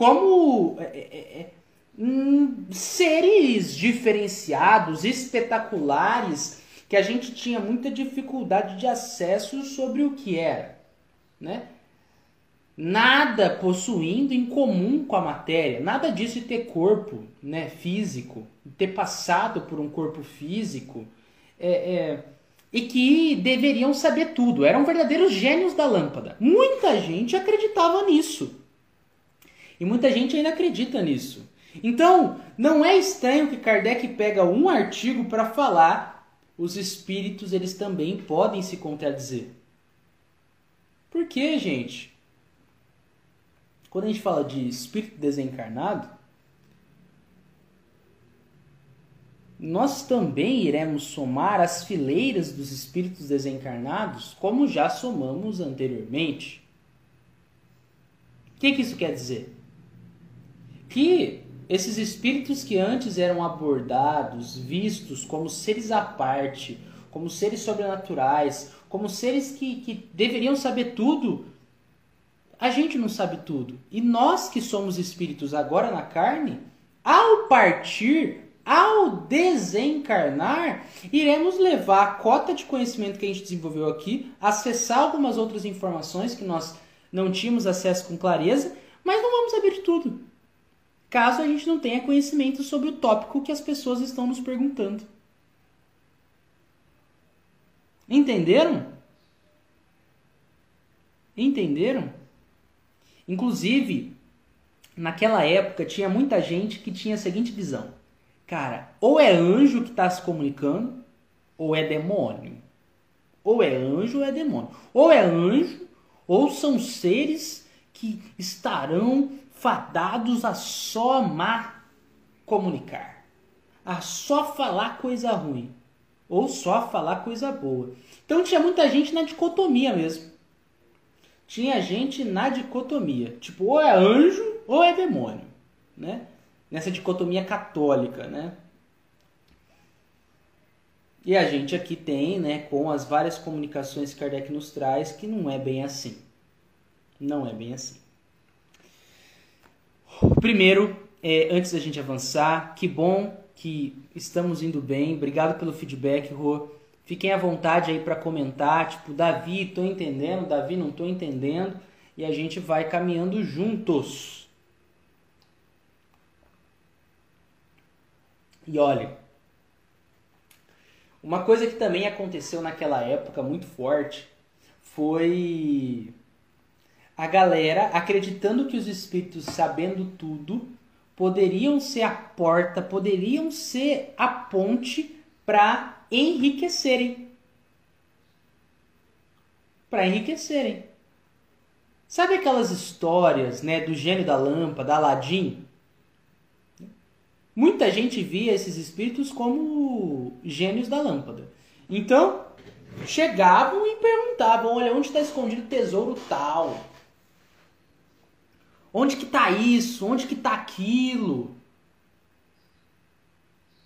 como é, é, é, hum, seres diferenciados, espetaculares, que a gente tinha muita dificuldade de acesso sobre o que era, né? Nada possuindo em comum com a matéria, nada disso de ter corpo, né, físico, ter passado por um corpo físico, é, é, e que deveriam saber tudo, eram verdadeiros gênios da lâmpada. Muita gente acreditava nisso. E muita gente ainda acredita nisso. Então, não é estranho que Kardec pega um artigo para falar os espíritos eles também podem se contradizer. Por quê, gente? Quando a gente fala de espírito desencarnado, nós também iremos somar as fileiras dos espíritos desencarnados, como já somamos anteriormente. O que, que isso quer dizer? Que esses espíritos que antes eram abordados, vistos como seres à parte, como seres sobrenaturais, como seres que, que deveriam saber tudo, a gente não sabe tudo. E nós que somos espíritos agora na carne, ao partir, ao desencarnar, iremos levar a cota de conhecimento que a gente desenvolveu aqui, acessar algumas outras informações que nós não tínhamos acesso com clareza, mas não vamos saber tudo caso a gente não tenha conhecimento sobre o tópico que as pessoas estão nos perguntando. Entenderam? Entenderam? Inclusive, naquela época tinha muita gente que tinha a seguinte visão: cara, ou é anjo que está se comunicando, ou é demônio. Ou é anjo ou é demônio. Ou é anjo, ou são seres que estarão fadados a só amar comunicar, a só falar coisa ruim, ou só falar coisa boa. Então tinha muita gente na dicotomia mesmo. Tinha gente na dicotomia, tipo, ou é anjo ou é demônio, né? Nessa dicotomia católica, né? E a gente aqui tem, né, com as várias comunicações que Kardec nos traz, que não é bem assim. Não é bem assim. Primeiro, é, antes da gente avançar, que bom que estamos indo bem. Obrigado pelo feedback, Rô. Fiquem à vontade aí para comentar, tipo, Davi, tô entendendo, Davi, não tô entendendo, e a gente vai caminhando juntos. E olha, uma coisa que também aconteceu naquela época muito forte foi a galera acreditando que os espíritos, sabendo tudo, poderiam ser a porta, poderiam ser a ponte para enriquecerem. Para enriquecerem. Sabe aquelas histórias, né, do gênio da lâmpada, Aladim? Muita gente via esses espíritos como gênios da lâmpada. Então, chegavam e perguntavam: olha, onde está escondido o tesouro tal? Onde que tá isso? Onde que tá aquilo?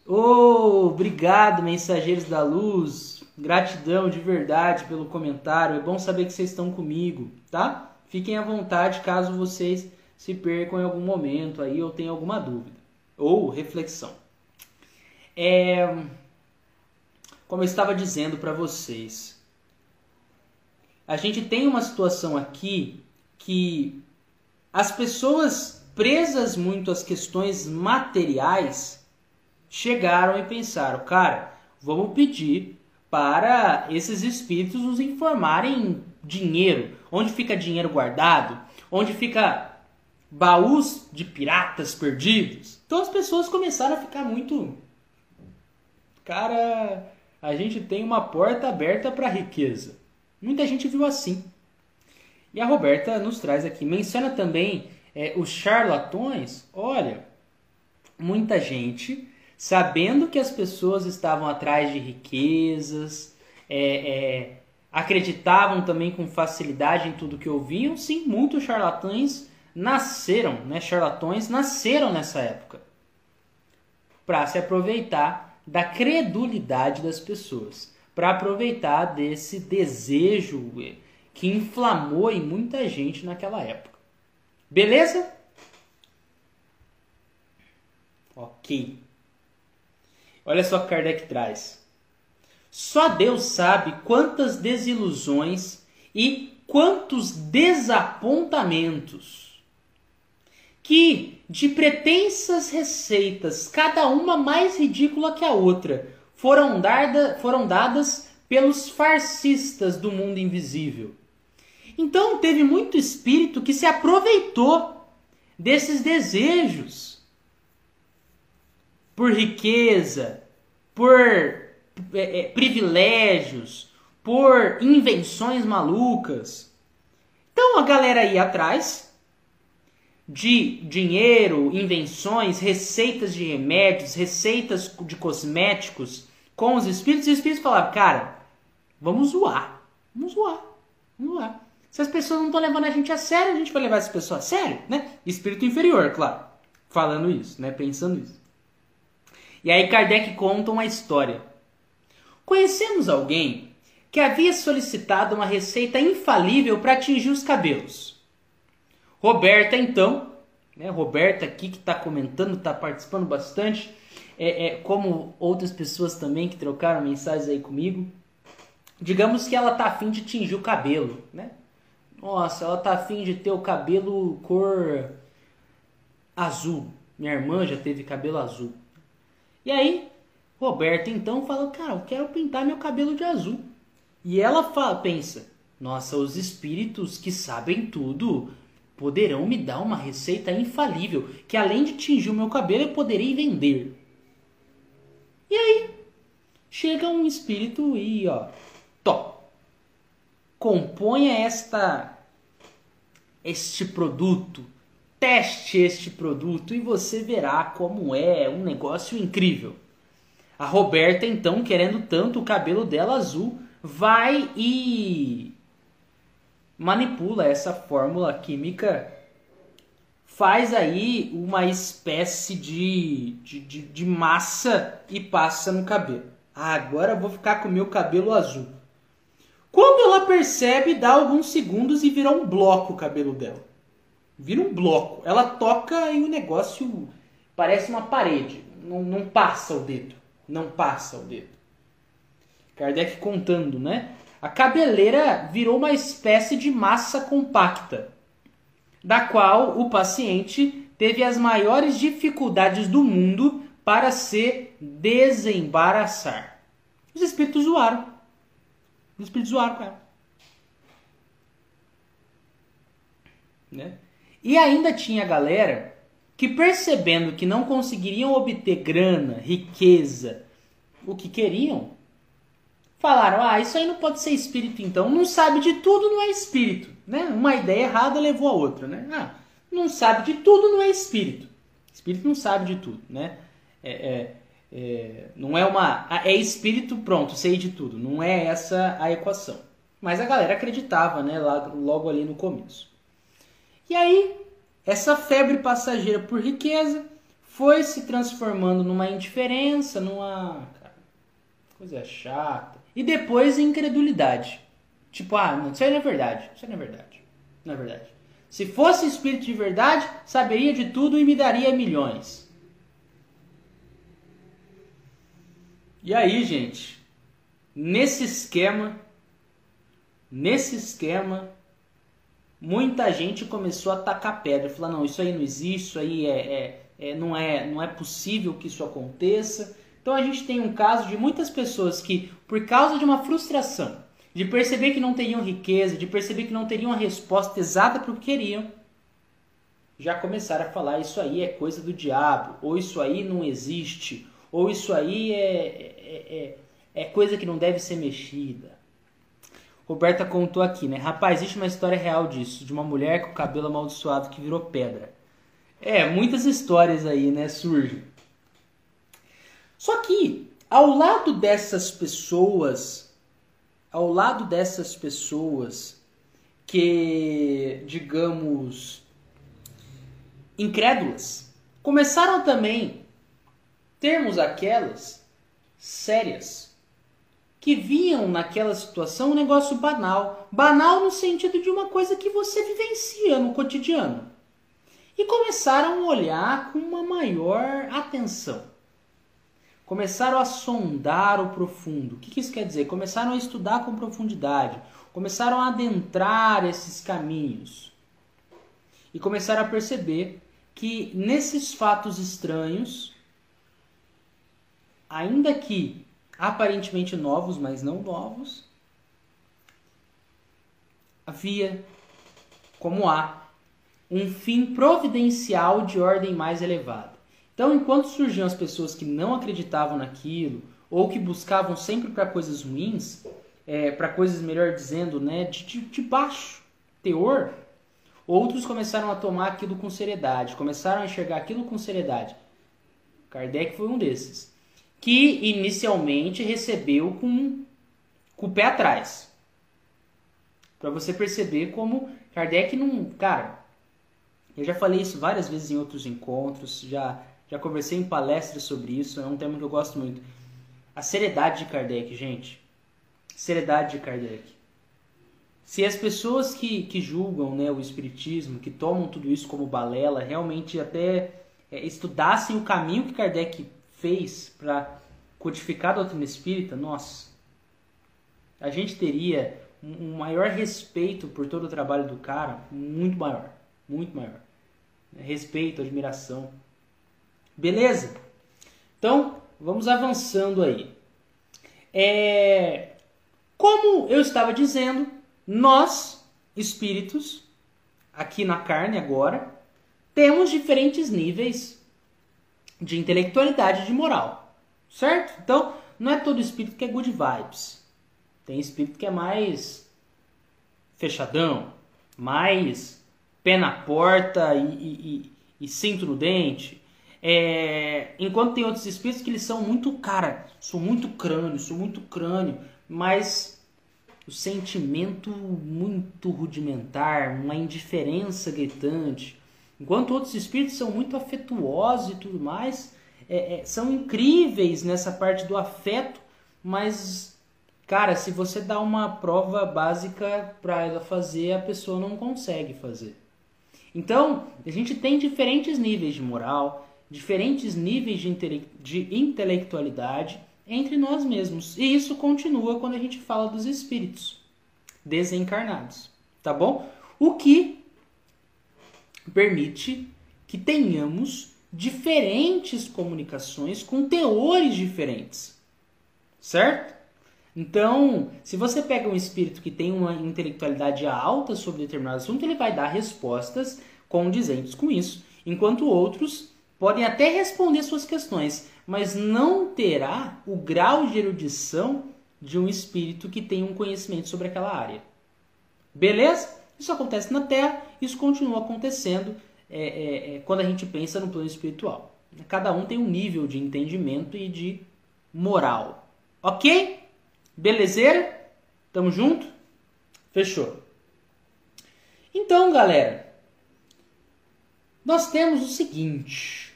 Oh, obrigado, mensageiros da luz. Gratidão de verdade pelo comentário. É bom saber que vocês estão comigo, tá? Fiquem à vontade caso vocês se percam em algum momento aí ou tenham alguma dúvida ou reflexão. É, como eu estava dizendo para vocês, a gente tem uma situação aqui que as pessoas presas muito às questões materiais, chegaram e pensaram, cara, vamos pedir para esses espíritos nos informarem dinheiro, onde fica dinheiro guardado, onde fica baús de piratas perdidos. Então as pessoas começaram a ficar muito cara, a gente tem uma porta aberta para riqueza. Muita gente viu assim. E a Roberta nos traz aqui, menciona também é, os charlatões. Olha, muita gente sabendo que as pessoas estavam atrás de riquezas, é, é, acreditavam também com facilidade em tudo que ouviam. Sim, muitos charlatães nasceram, né? Charlatões nasceram nessa época para se aproveitar da credulidade das pessoas, para aproveitar desse desejo é, que inflamou em muita gente naquela época. Beleza? Ok. Olha só o que Kardec traz. Só Deus sabe quantas desilusões e quantos desapontamentos que de pretensas receitas, cada uma mais ridícula que a outra, foram, darda, foram dadas pelos farcistas do mundo invisível. Então teve muito espírito que se aproveitou desses desejos por riqueza, por é, é, privilégios, por invenções malucas. Então a galera ia atrás de dinheiro, invenções, receitas de remédios, receitas de cosméticos com os espíritos, e os espíritos falavam, cara, vamos zoar, vamos zoar, vamos zoar. Se as pessoas não estão levando a gente a sério, a gente vai levar essa pessoa a sério, né? Espírito inferior, claro, falando isso, né? Pensando isso. E aí Kardec conta uma história. Conhecemos alguém que havia solicitado uma receita infalível para atingir os cabelos. Roberta, então, né, Roberta aqui que está comentando, está participando bastante, é, é, como outras pessoas também que trocaram mensagens aí comigo. Digamos que ela está afim de tingir o cabelo, né? Nossa, ela está afim de ter o cabelo cor azul. Minha irmã já teve cabelo azul. E aí, Roberta então fala, cara, eu quero pintar meu cabelo de azul. E ela fala, pensa, nossa, os espíritos que sabem tudo poderão me dar uma receita infalível, que além de tingir o meu cabelo, eu poderei vender. E aí, chega um espírito e, ó, to, componha esta este produto Teste este produto e você verá como é um negócio incrível. A Roberta, então, querendo tanto o cabelo dela azul, vai e manipula essa fórmula química, faz aí uma espécie de, de, de, de massa e passa no cabelo. Ah, agora eu vou ficar com o meu cabelo azul. Quando ela percebe, dá alguns segundos e vira um bloco o cabelo dela. Vira um bloco. Ela toca e o negócio parece uma parede. Não, não passa o dedo. Não passa o dedo. Kardec contando, né? A cabeleira virou uma espécie de massa compacta, da qual o paciente teve as maiores dificuldades do mundo para se desembaraçar. Os espíritos zoaram. Os espíritos zoaram, cara. Né? E ainda tinha galera que percebendo que não conseguiriam obter grana, riqueza, o que queriam, falaram: "Ah, isso aí não pode ser espírito então, não sabe de tudo, não é espírito", né? Uma ideia errada levou a outra, né? Ah, não sabe de tudo, não é espírito. Espírito não sabe de tudo, né? É, é, é, não é uma é espírito pronto, sei de tudo. Não é essa a equação. Mas a galera acreditava, né? Lá, logo ali no começo. E aí, essa febre passageira por riqueza foi se transformando numa indiferença, numa cara, coisa chata. E depois em incredulidade. Tipo, ah, não, isso aí não é verdade. Isso aí não é verdade. Não é verdade. Se fosse espírito de verdade, saberia de tudo e me daria milhões. E aí, gente, nesse esquema, nesse esquema, muita gente começou a tacar pedra, falar não, isso aí não existe, isso aí é, é, é, não, é, não é possível que isso aconteça. Então a gente tem um caso de muitas pessoas que, por causa de uma frustração, de perceber que não teriam riqueza, de perceber que não teriam a resposta exata para o que queriam, já começaram a falar isso aí é coisa do diabo, ou isso aí não existe, ou isso aí é, é, é, é coisa que não deve ser mexida. Roberta contou aqui, né? Rapaz, existe uma história real disso, de uma mulher com o cabelo amaldiçoado que virou pedra. É, muitas histórias aí, né, surgem. Só que, ao lado dessas pessoas, ao lado dessas pessoas que, digamos, incrédulas, começaram também termos aquelas sérias que viam naquela situação um negócio banal. Banal no sentido de uma coisa que você vivencia no cotidiano. E começaram a olhar com uma maior atenção. Começaram a sondar o profundo. O que isso quer dizer? Começaram a estudar com profundidade. Começaram a adentrar esses caminhos. E começaram a perceber que nesses fatos estranhos, ainda que aparentemente novos, mas não novos, havia, como há, um fim providencial de ordem mais elevada. Então, enquanto surgiam as pessoas que não acreditavam naquilo, ou que buscavam sempre para coisas ruins, é, para coisas, melhor dizendo, né, de, de, baixo teor, outros começaram a tomar aquilo com seriedade, começaram a enxergar aquilo com seriedade. Kardec foi um desses que inicialmente recebeu com, com o pé atrás. Para você perceber como Kardec não. Cara, eu já falei isso várias vezes em outros encontros, já, já conversei em palestras sobre isso, é um tema que eu gosto muito. A seriedade de Kardec, gente. Seriedade de Kardec. Se as pessoas que, que julgam né, o Espiritismo, que tomam tudo isso como balela, realmente até é, estudassem o caminho que Kardec fez para codificar a doutrina espírita, nossa, a gente teria um maior respeito por todo o trabalho do cara, muito maior, muito maior. Respeito, admiração. Beleza? Então, vamos avançando aí. É... Como eu estava dizendo, nós, espíritos, aqui na carne agora, temos diferentes níveis de intelectualidade e de moral. Certo? Então, não é todo espírito que é good vibes. Tem espírito que é mais fechadão, mais pé na porta e, e, e, e cinto no dente. É, enquanto tem outros espíritos que eles são muito, cara, sou muito crânio, sou muito crânio, mas o sentimento muito rudimentar, uma indiferença gritante, Enquanto outros espíritos são muito afetuosos e tudo mais, é, é, são incríveis nessa parte do afeto, mas, cara, se você dá uma prova básica para ela fazer, a pessoa não consegue fazer. Então, a gente tem diferentes níveis de moral, diferentes níveis de, intele de intelectualidade entre nós mesmos. E isso continua quando a gente fala dos espíritos desencarnados, tá bom? O que permite que tenhamos diferentes comunicações com teores diferentes. Certo? Então, se você pega um espírito que tem uma intelectualidade alta sobre determinado assunto, ele vai dar respostas condizentes com isso, enquanto outros podem até responder suas questões, mas não terá o grau de erudição de um espírito que tem um conhecimento sobre aquela área. Beleza? Isso acontece na Terra, isso continua acontecendo é, é, é, quando a gente pensa no plano espiritual. Cada um tem um nível de entendimento e de moral. Ok? Belezeira? Tamo junto? Fechou. Então, galera, nós temos o seguinte.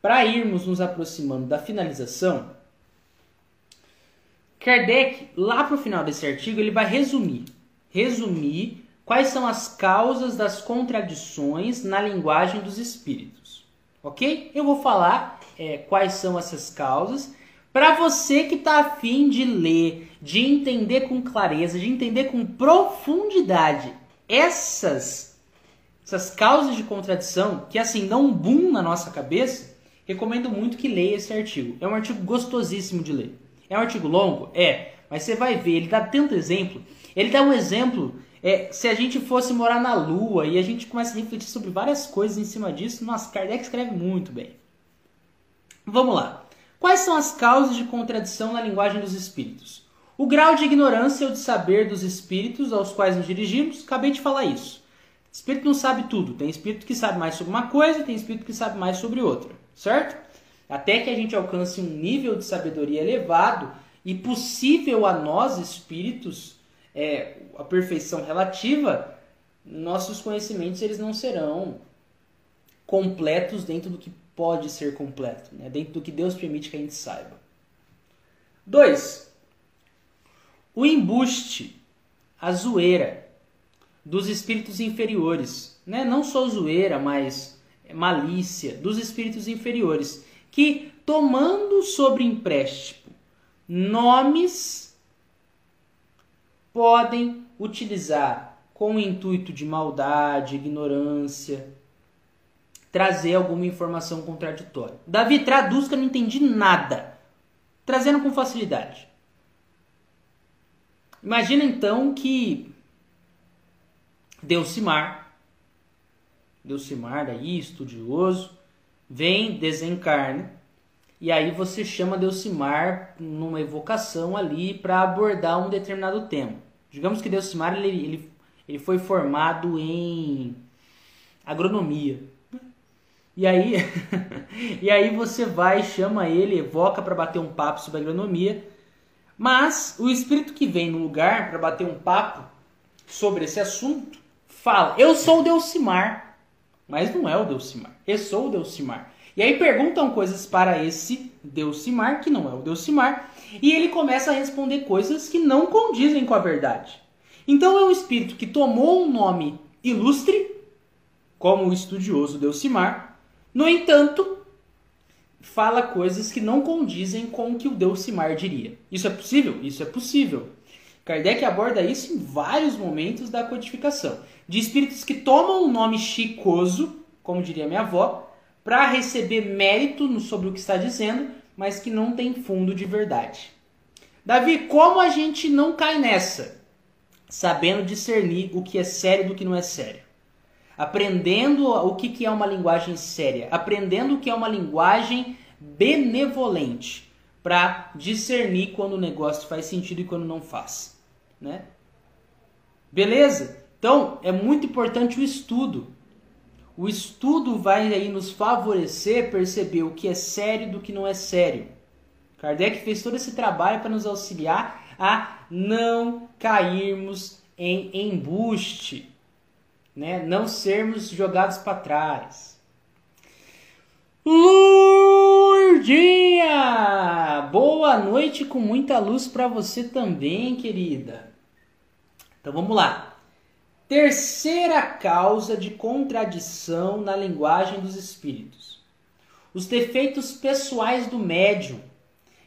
Para irmos nos aproximando da finalização, Kardec, lá para o final desse artigo, ele vai resumir, resumir quais são as causas das contradições na linguagem dos espíritos. Ok? Eu vou falar é, quais são essas causas Para você que está afim de ler, de entender com clareza, de entender com profundidade essas, essas causas de contradição que assim dão um boom na nossa cabeça, recomendo muito que leia esse artigo. É um artigo gostosíssimo de ler. É um artigo longo? É, mas você vai ver, ele dá tanto exemplo. Ele dá um exemplo, é, se a gente fosse morar na Lua e a gente começa a refletir sobre várias coisas em cima disso, nossa, Kardec escreve muito bem. Vamos lá. Quais são as causas de contradição na linguagem dos espíritos? O grau de ignorância ou de saber dos espíritos aos quais nos dirigimos, acabei de falar isso. Espírito não sabe tudo. Tem espírito que sabe mais sobre uma coisa, tem espírito que sabe mais sobre outra, certo? Até que a gente alcance um nível de sabedoria elevado e possível a nós, espíritos, é, a perfeição relativa, nossos conhecimentos eles não serão completos dentro do que pode ser completo, né? dentro do que Deus permite que a gente saiba. 2. O embuste, a zoeira dos espíritos inferiores. Né? Não só zoeira, mas malícia dos espíritos inferiores. Que, tomando sobre empréstimo nomes, podem utilizar com o intuito de maldade, ignorância, trazer alguma informação contraditória. Davi, traduz que eu não entendi nada. Trazendo com facilidade. Imagina então que Delcimar, Delcimar daí, estudioso, vem, desencarna, e aí você chama Delcimar numa evocação ali para abordar um determinado tema. Digamos que Delcimar ele, ele, ele foi formado em agronomia. E aí, e aí você vai, chama ele, evoca para bater um papo sobre agronomia. Mas o espírito que vem no lugar para bater um papo sobre esse assunto fala: Eu sou o Delcimar. Mas não é o Delcimar. Eu sou o Delcimar. E aí perguntam coisas para esse Delcimar, que não é o Delcimar, e ele começa a responder coisas que não condizem com a verdade. Então é um espírito que tomou um nome ilustre, como o estudioso Delcimar, no entanto, fala coisas que não condizem com o que o Delcimar diria. Isso é possível? Isso é possível. Kardec aborda isso em vários momentos da codificação. De espíritos que tomam um nome chicoso, como diria minha avó, para receber mérito sobre o que está dizendo, mas que não tem fundo de verdade. Davi, como a gente não cai nessa? Sabendo discernir o que é sério do que não é sério aprendendo o que, é uma linguagem séria, aprendendo o que é uma linguagem benevolente, para discernir quando o negócio faz sentido e quando não faz, né? Beleza? Então, é muito importante o estudo. O estudo vai aí nos favorecer perceber o que é sério do que não é sério. Kardec fez todo esse trabalho para nos auxiliar a não cairmos em embuste né? Não sermos jogados para trás. Lourdinha! Boa noite com muita luz para você também, querida. Então vamos lá. Terceira causa de contradição na linguagem dos espíritos. Os defeitos pessoais do médium,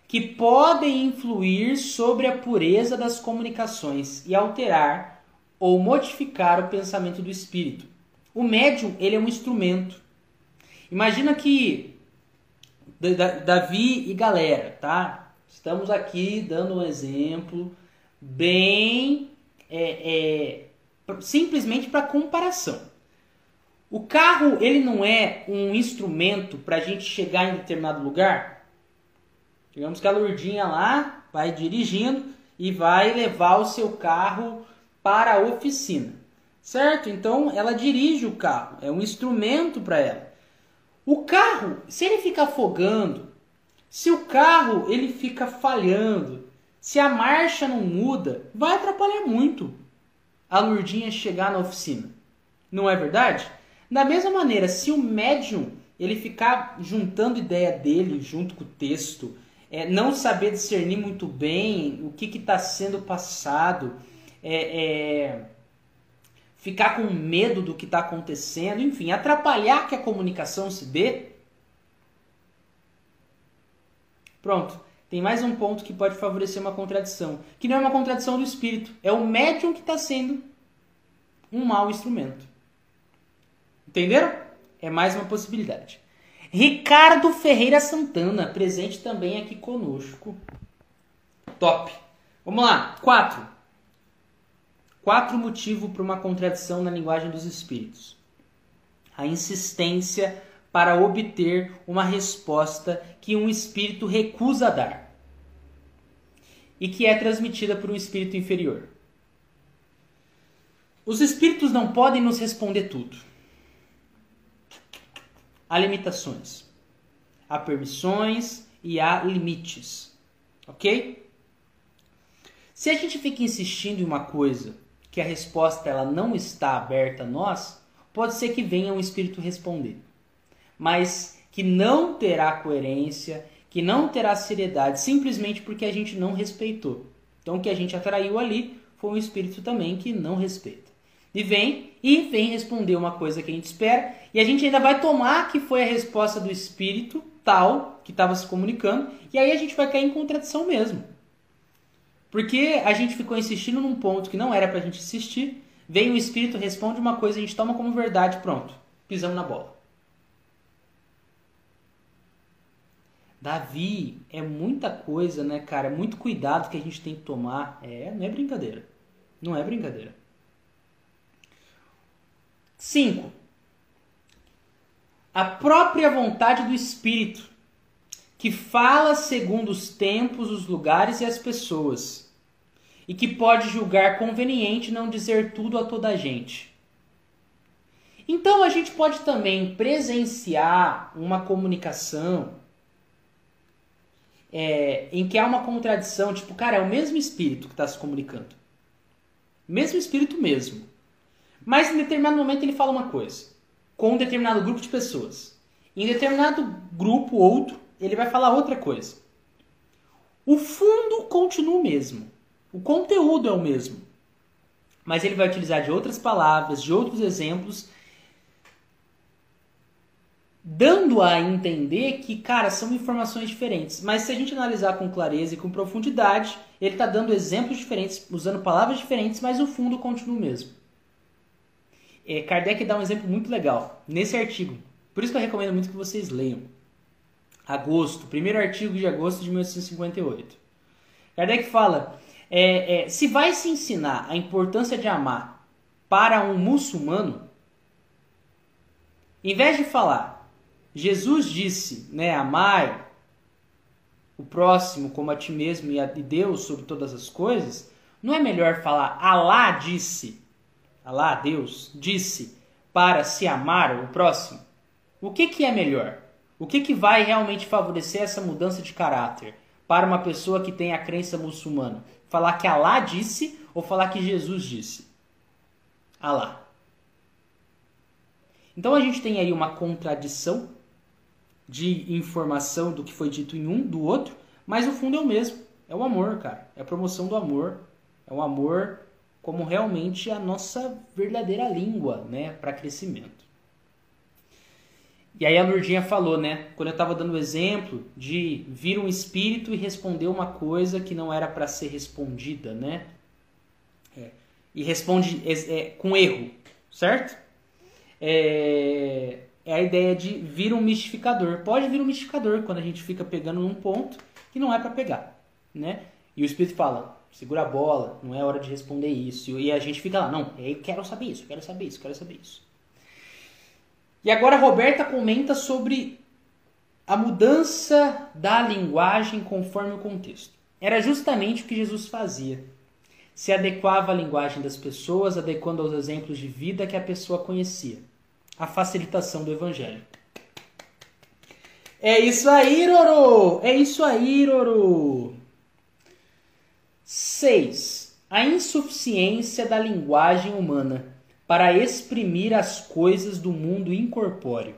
que podem influir sobre a pureza das comunicações e alterar ou modificar o pensamento do espírito. O médium, ele é um instrumento. Imagina que Davi e galera, tá? Estamos aqui dando um exemplo bem é, é, simplesmente para comparação. O carro ele não é um instrumento para a gente chegar em determinado lugar. Digamos que a Lourdinha lá vai dirigindo e vai levar o seu carro para a oficina, certo? Então ela dirige o carro, é um instrumento para ela. O carro, se ele fica afogando, se o carro ele fica falhando, se a marcha não muda, vai atrapalhar muito a Lurdinha chegar na oficina. Não é verdade? Da mesma maneira, se o médium ele ficar juntando ideia dele junto com o texto, é, não saber discernir muito bem o que está sendo passado, é, é, ficar com medo do que está acontecendo, enfim, atrapalhar que a comunicação se dê. Pronto. Tem mais um ponto que pode favorecer uma contradição, que não é uma contradição do espírito, é o médium que está sendo um mau instrumento. Entenderam? É mais uma possibilidade. Ricardo Ferreira Santana, presente também aqui conosco. Top. Vamos lá. Quatro. Quatro motivos para uma contradição na linguagem dos espíritos. A insistência para obter uma resposta que um espírito recusa dar e que é transmitida por um espírito inferior. Os espíritos não podem nos responder tudo. Há limitações, há permissões e há limites. Ok? Se a gente fica insistindo em uma coisa que a resposta ela não está aberta a nós, pode ser que venha um espírito responder, mas que não terá coerência, que não terá seriedade, simplesmente porque a gente não respeitou. Então o que a gente atraiu ali foi um espírito também que não respeita. E vem e vem responder uma coisa que a gente espera, e a gente ainda vai tomar que foi a resposta do espírito tal que estava se comunicando, e aí a gente vai cair em contradição mesmo. Porque a gente ficou insistindo num ponto que não era pra gente insistir, vem o espírito, responde uma coisa, a gente toma como verdade, pronto, pisamos na bola. Davi é muita coisa, né, cara? É muito cuidado que a gente tem que tomar. É, não é brincadeira. Não é brincadeira. 5. A própria vontade do espírito, que fala segundo os tempos, os lugares e as pessoas e que pode julgar conveniente não dizer tudo a toda a gente. Então a gente pode também presenciar uma comunicação é, em que há uma contradição, tipo, cara, é o mesmo espírito que está se comunicando. Mesmo espírito mesmo. Mas em determinado momento ele fala uma coisa, com um determinado grupo de pessoas. Em determinado grupo, outro, ele vai falar outra coisa. O fundo continua o mesmo. O conteúdo é o mesmo, mas ele vai utilizar de outras palavras, de outros exemplos, dando a entender que, cara, são informações diferentes. Mas se a gente analisar com clareza e com profundidade, ele está dando exemplos diferentes, usando palavras diferentes, mas o fundo continua o mesmo. É, Kardec dá um exemplo muito legal nesse artigo. Por isso que eu recomendo muito que vocês leiam. Agosto, primeiro artigo de agosto de 1858. Kardec fala é, é, se vai se ensinar a importância de amar para um muçulmano, em vez de falar, Jesus disse, né, amar o próximo como a ti mesmo e a Deus sobre todas as coisas, não é melhor falar Alá disse, Alá, Deus, disse para se amar o próximo? O que, que é melhor? O que, que vai realmente favorecer essa mudança de caráter para uma pessoa que tem a crença muçulmana? Falar que Alá disse ou falar que Jesus disse? Alá. Então a gente tem aí uma contradição de informação do que foi dito em um, do outro, mas o fundo é o mesmo. É o amor, cara. É a promoção do amor. É o amor como realmente a nossa verdadeira língua, né, para crescimento. E aí a Lourdinha falou, né? Quando eu estava dando o exemplo de vir um espírito e responder uma coisa que não era para ser respondida, né? É, e responde é, é, com erro, certo? É, é a ideia de vir um mistificador. Pode vir um mistificador quando a gente fica pegando num ponto que não é para pegar, né? E o espírito fala, segura a bola, não é hora de responder isso. E a gente fica lá, não, eu quero saber isso, quero saber isso, quero saber isso. E agora a Roberta comenta sobre a mudança da linguagem conforme o contexto. Era justamente o que Jesus fazia. Se adequava à linguagem das pessoas, adequando aos exemplos de vida que a pessoa conhecia. A facilitação do evangelho. É isso aí, Roro! É isso aí, Roro! 6. A insuficiência da linguagem humana para exprimir as coisas do mundo incorpóreo.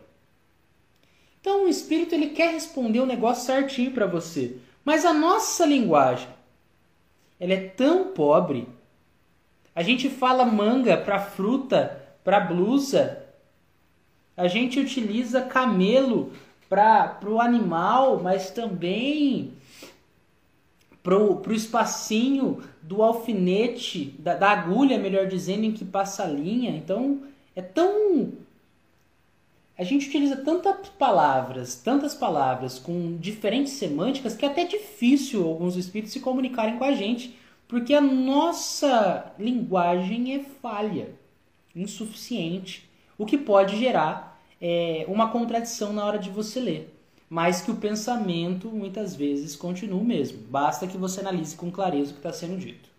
Então o espírito ele quer responder o negócio certinho para você, mas a nossa linguagem ela é tão pobre. A gente fala manga para fruta, para blusa. A gente utiliza camelo para o animal, mas também pro, pro espacinho do alfinete, da, da agulha, melhor dizendo, em que passa a linha. Então, é tão a gente utiliza tantas palavras, tantas palavras com diferentes semânticas que é até difícil alguns espíritos se comunicarem com a gente, porque a nossa linguagem é falha, insuficiente, o que pode gerar é, uma contradição na hora de você ler. Mas que o pensamento muitas vezes continua o mesmo. Basta que você analise com clareza o que está sendo dito.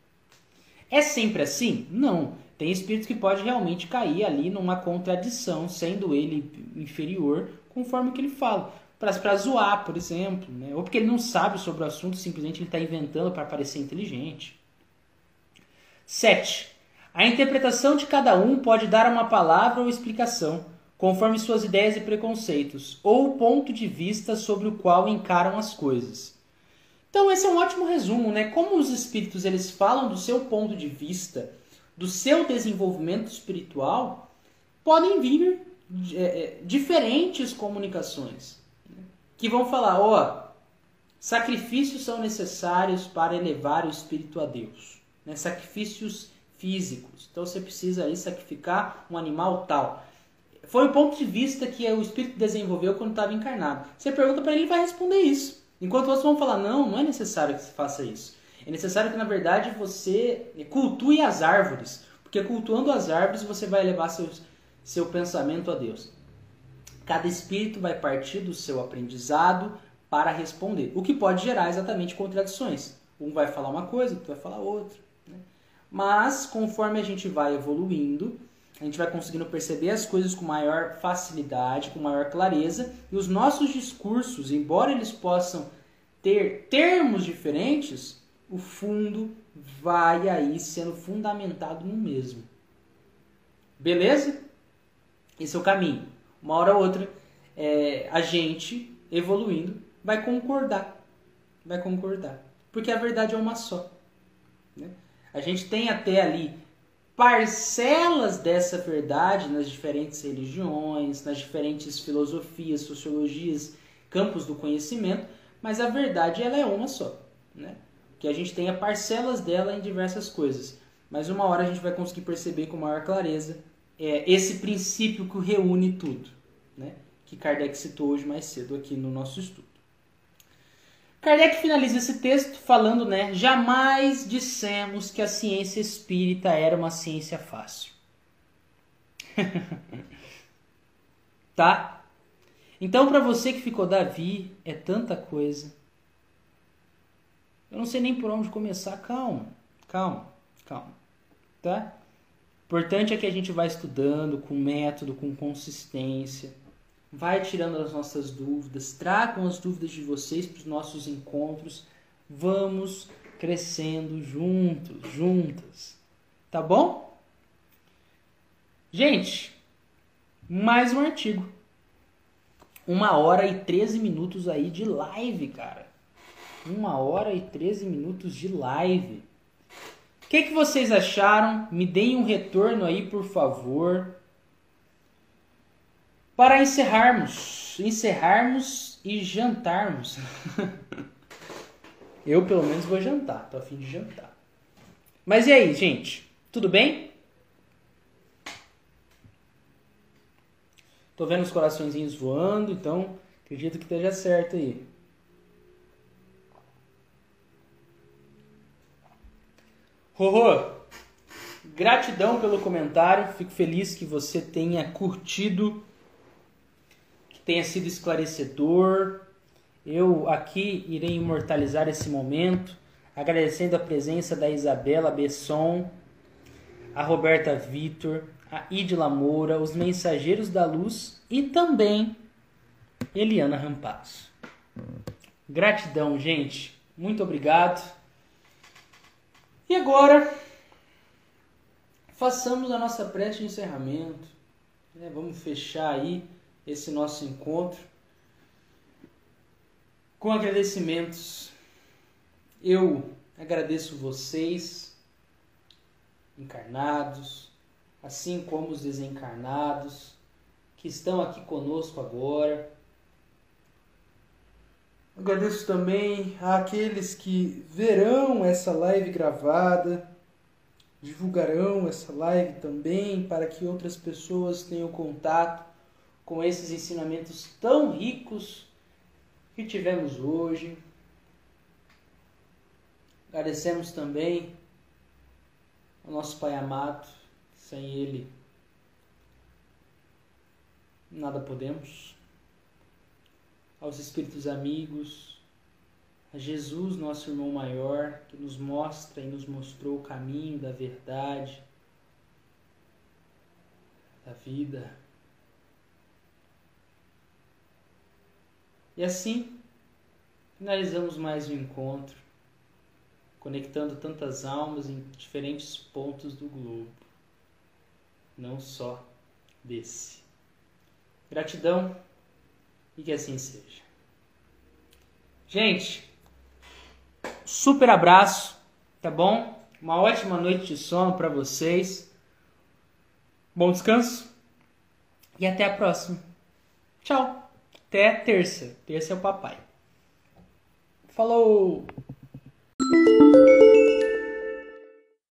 É sempre assim? Não. Tem espírito que pode realmente cair ali numa contradição, sendo ele inferior, conforme o que ele fala. Para zoar, por exemplo, né? ou porque ele não sabe sobre o assunto, simplesmente ele está inventando para parecer inteligente. 7. A interpretação de cada um pode dar uma palavra ou explicação, conforme suas ideias e preconceitos, ou o ponto de vista sobre o qual encaram as coisas. Então esse é um ótimo resumo, né? Como os espíritos eles falam do seu ponto de vista do seu desenvolvimento espiritual, podem vir é, é, diferentes comunicações né? que vão falar, ó, sacrifícios são necessários para elevar o espírito a Deus, né? sacrifícios físicos. Então você precisa aí sacrificar um animal tal. Foi o ponto de vista que o espírito desenvolveu quando estava encarnado. Você pergunta para ele, ele vai responder isso. Enquanto outros vão falar, não, não é necessário que você faça isso. É necessário que, na verdade, você cultue as árvores, porque cultuando as árvores você vai levar seu, seu pensamento a Deus. Cada espírito vai partir do seu aprendizado para responder, o que pode gerar exatamente contradições. Um vai falar uma coisa, outro vai falar outra. Né? Mas, conforme a gente vai evoluindo, a gente vai conseguindo perceber as coisas com maior facilidade, com maior clareza, e os nossos discursos, embora eles possam ter termos diferentes, o fundo vai aí sendo fundamentado no mesmo. Beleza? Esse é o caminho. Uma hora ou outra, é, a gente, evoluindo, vai concordar. Vai concordar. Porque a verdade é uma só. Né? A gente tem até ali parcelas dessa verdade nas diferentes religiões, nas diferentes filosofias, sociologias, campos do conhecimento, mas a verdade ela é uma só. Né? que a gente tenha parcelas dela em diversas coisas. Mas uma hora a gente vai conseguir perceber com maior clareza é, esse princípio que reúne tudo, né? que Kardec citou hoje mais cedo aqui no nosso estudo. Kardec finaliza esse texto falando, né? Jamais dissemos que a ciência espírita era uma ciência fácil. tá? Então, para você que ficou Davi, é tanta coisa. Eu não sei nem por onde começar. Calma, calma, calma. Tá? Importante é que a gente vai estudando com método, com consistência. Vai tirando as nossas dúvidas. Tragam as dúvidas de vocês para os nossos encontros. Vamos crescendo juntos, juntas. Tá bom? Gente, mais um artigo. Uma hora e 13 minutos aí de live, cara uma hora e 13 minutos de live. O que, que vocês acharam? Me deem um retorno aí, por favor. Para encerrarmos, encerrarmos e jantarmos. Eu pelo menos vou jantar, tô a fim de jantar. Mas e aí, gente? Tudo bem? Tô vendo os coraçõezinhos voando, então acredito que esteja certo aí. Rorô, gratidão pelo comentário. Fico feliz que você tenha curtido, tenha sido esclarecedor. Eu aqui irei imortalizar esse momento, agradecendo a presença da Isabela Besson, a Roberta Vitor, a Idila Moura, os Mensageiros da Luz e também Eliana Rampazzo. Gratidão, gente. Muito obrigado. E agora, façamos a nossa prece de encerramento. Né? Vamos fechar aí esse nosso encontro com agradecimentos. Eu agradeço vocês, encarnados, assim como os desencarnados que estão aqui conosco agora. Agradeço também àqueles que verão essa live gravada, divulgarão essa live também para que outras pessoas tenham contato com esses ensinamentos tão ricos que tivemos hoje. Agradecemos também ao nosso Pai amado, sem Ele nada podemos aos espíritos amigos, a Jesus, nosso irmão maior, que nos mostra e nos mostrou o caminho da verdade, da vida. E assim, finalizamos mais um encontro, conectando tantas almas em diferentes pontos do globo, não só desse. Gratidão e que assim seja. Gente, super abraço, tá bom? Uma ótima noite de sono para vocês. Bom descanso e até a próxima. Tchau. Até terça. Terça é o papai. Falou!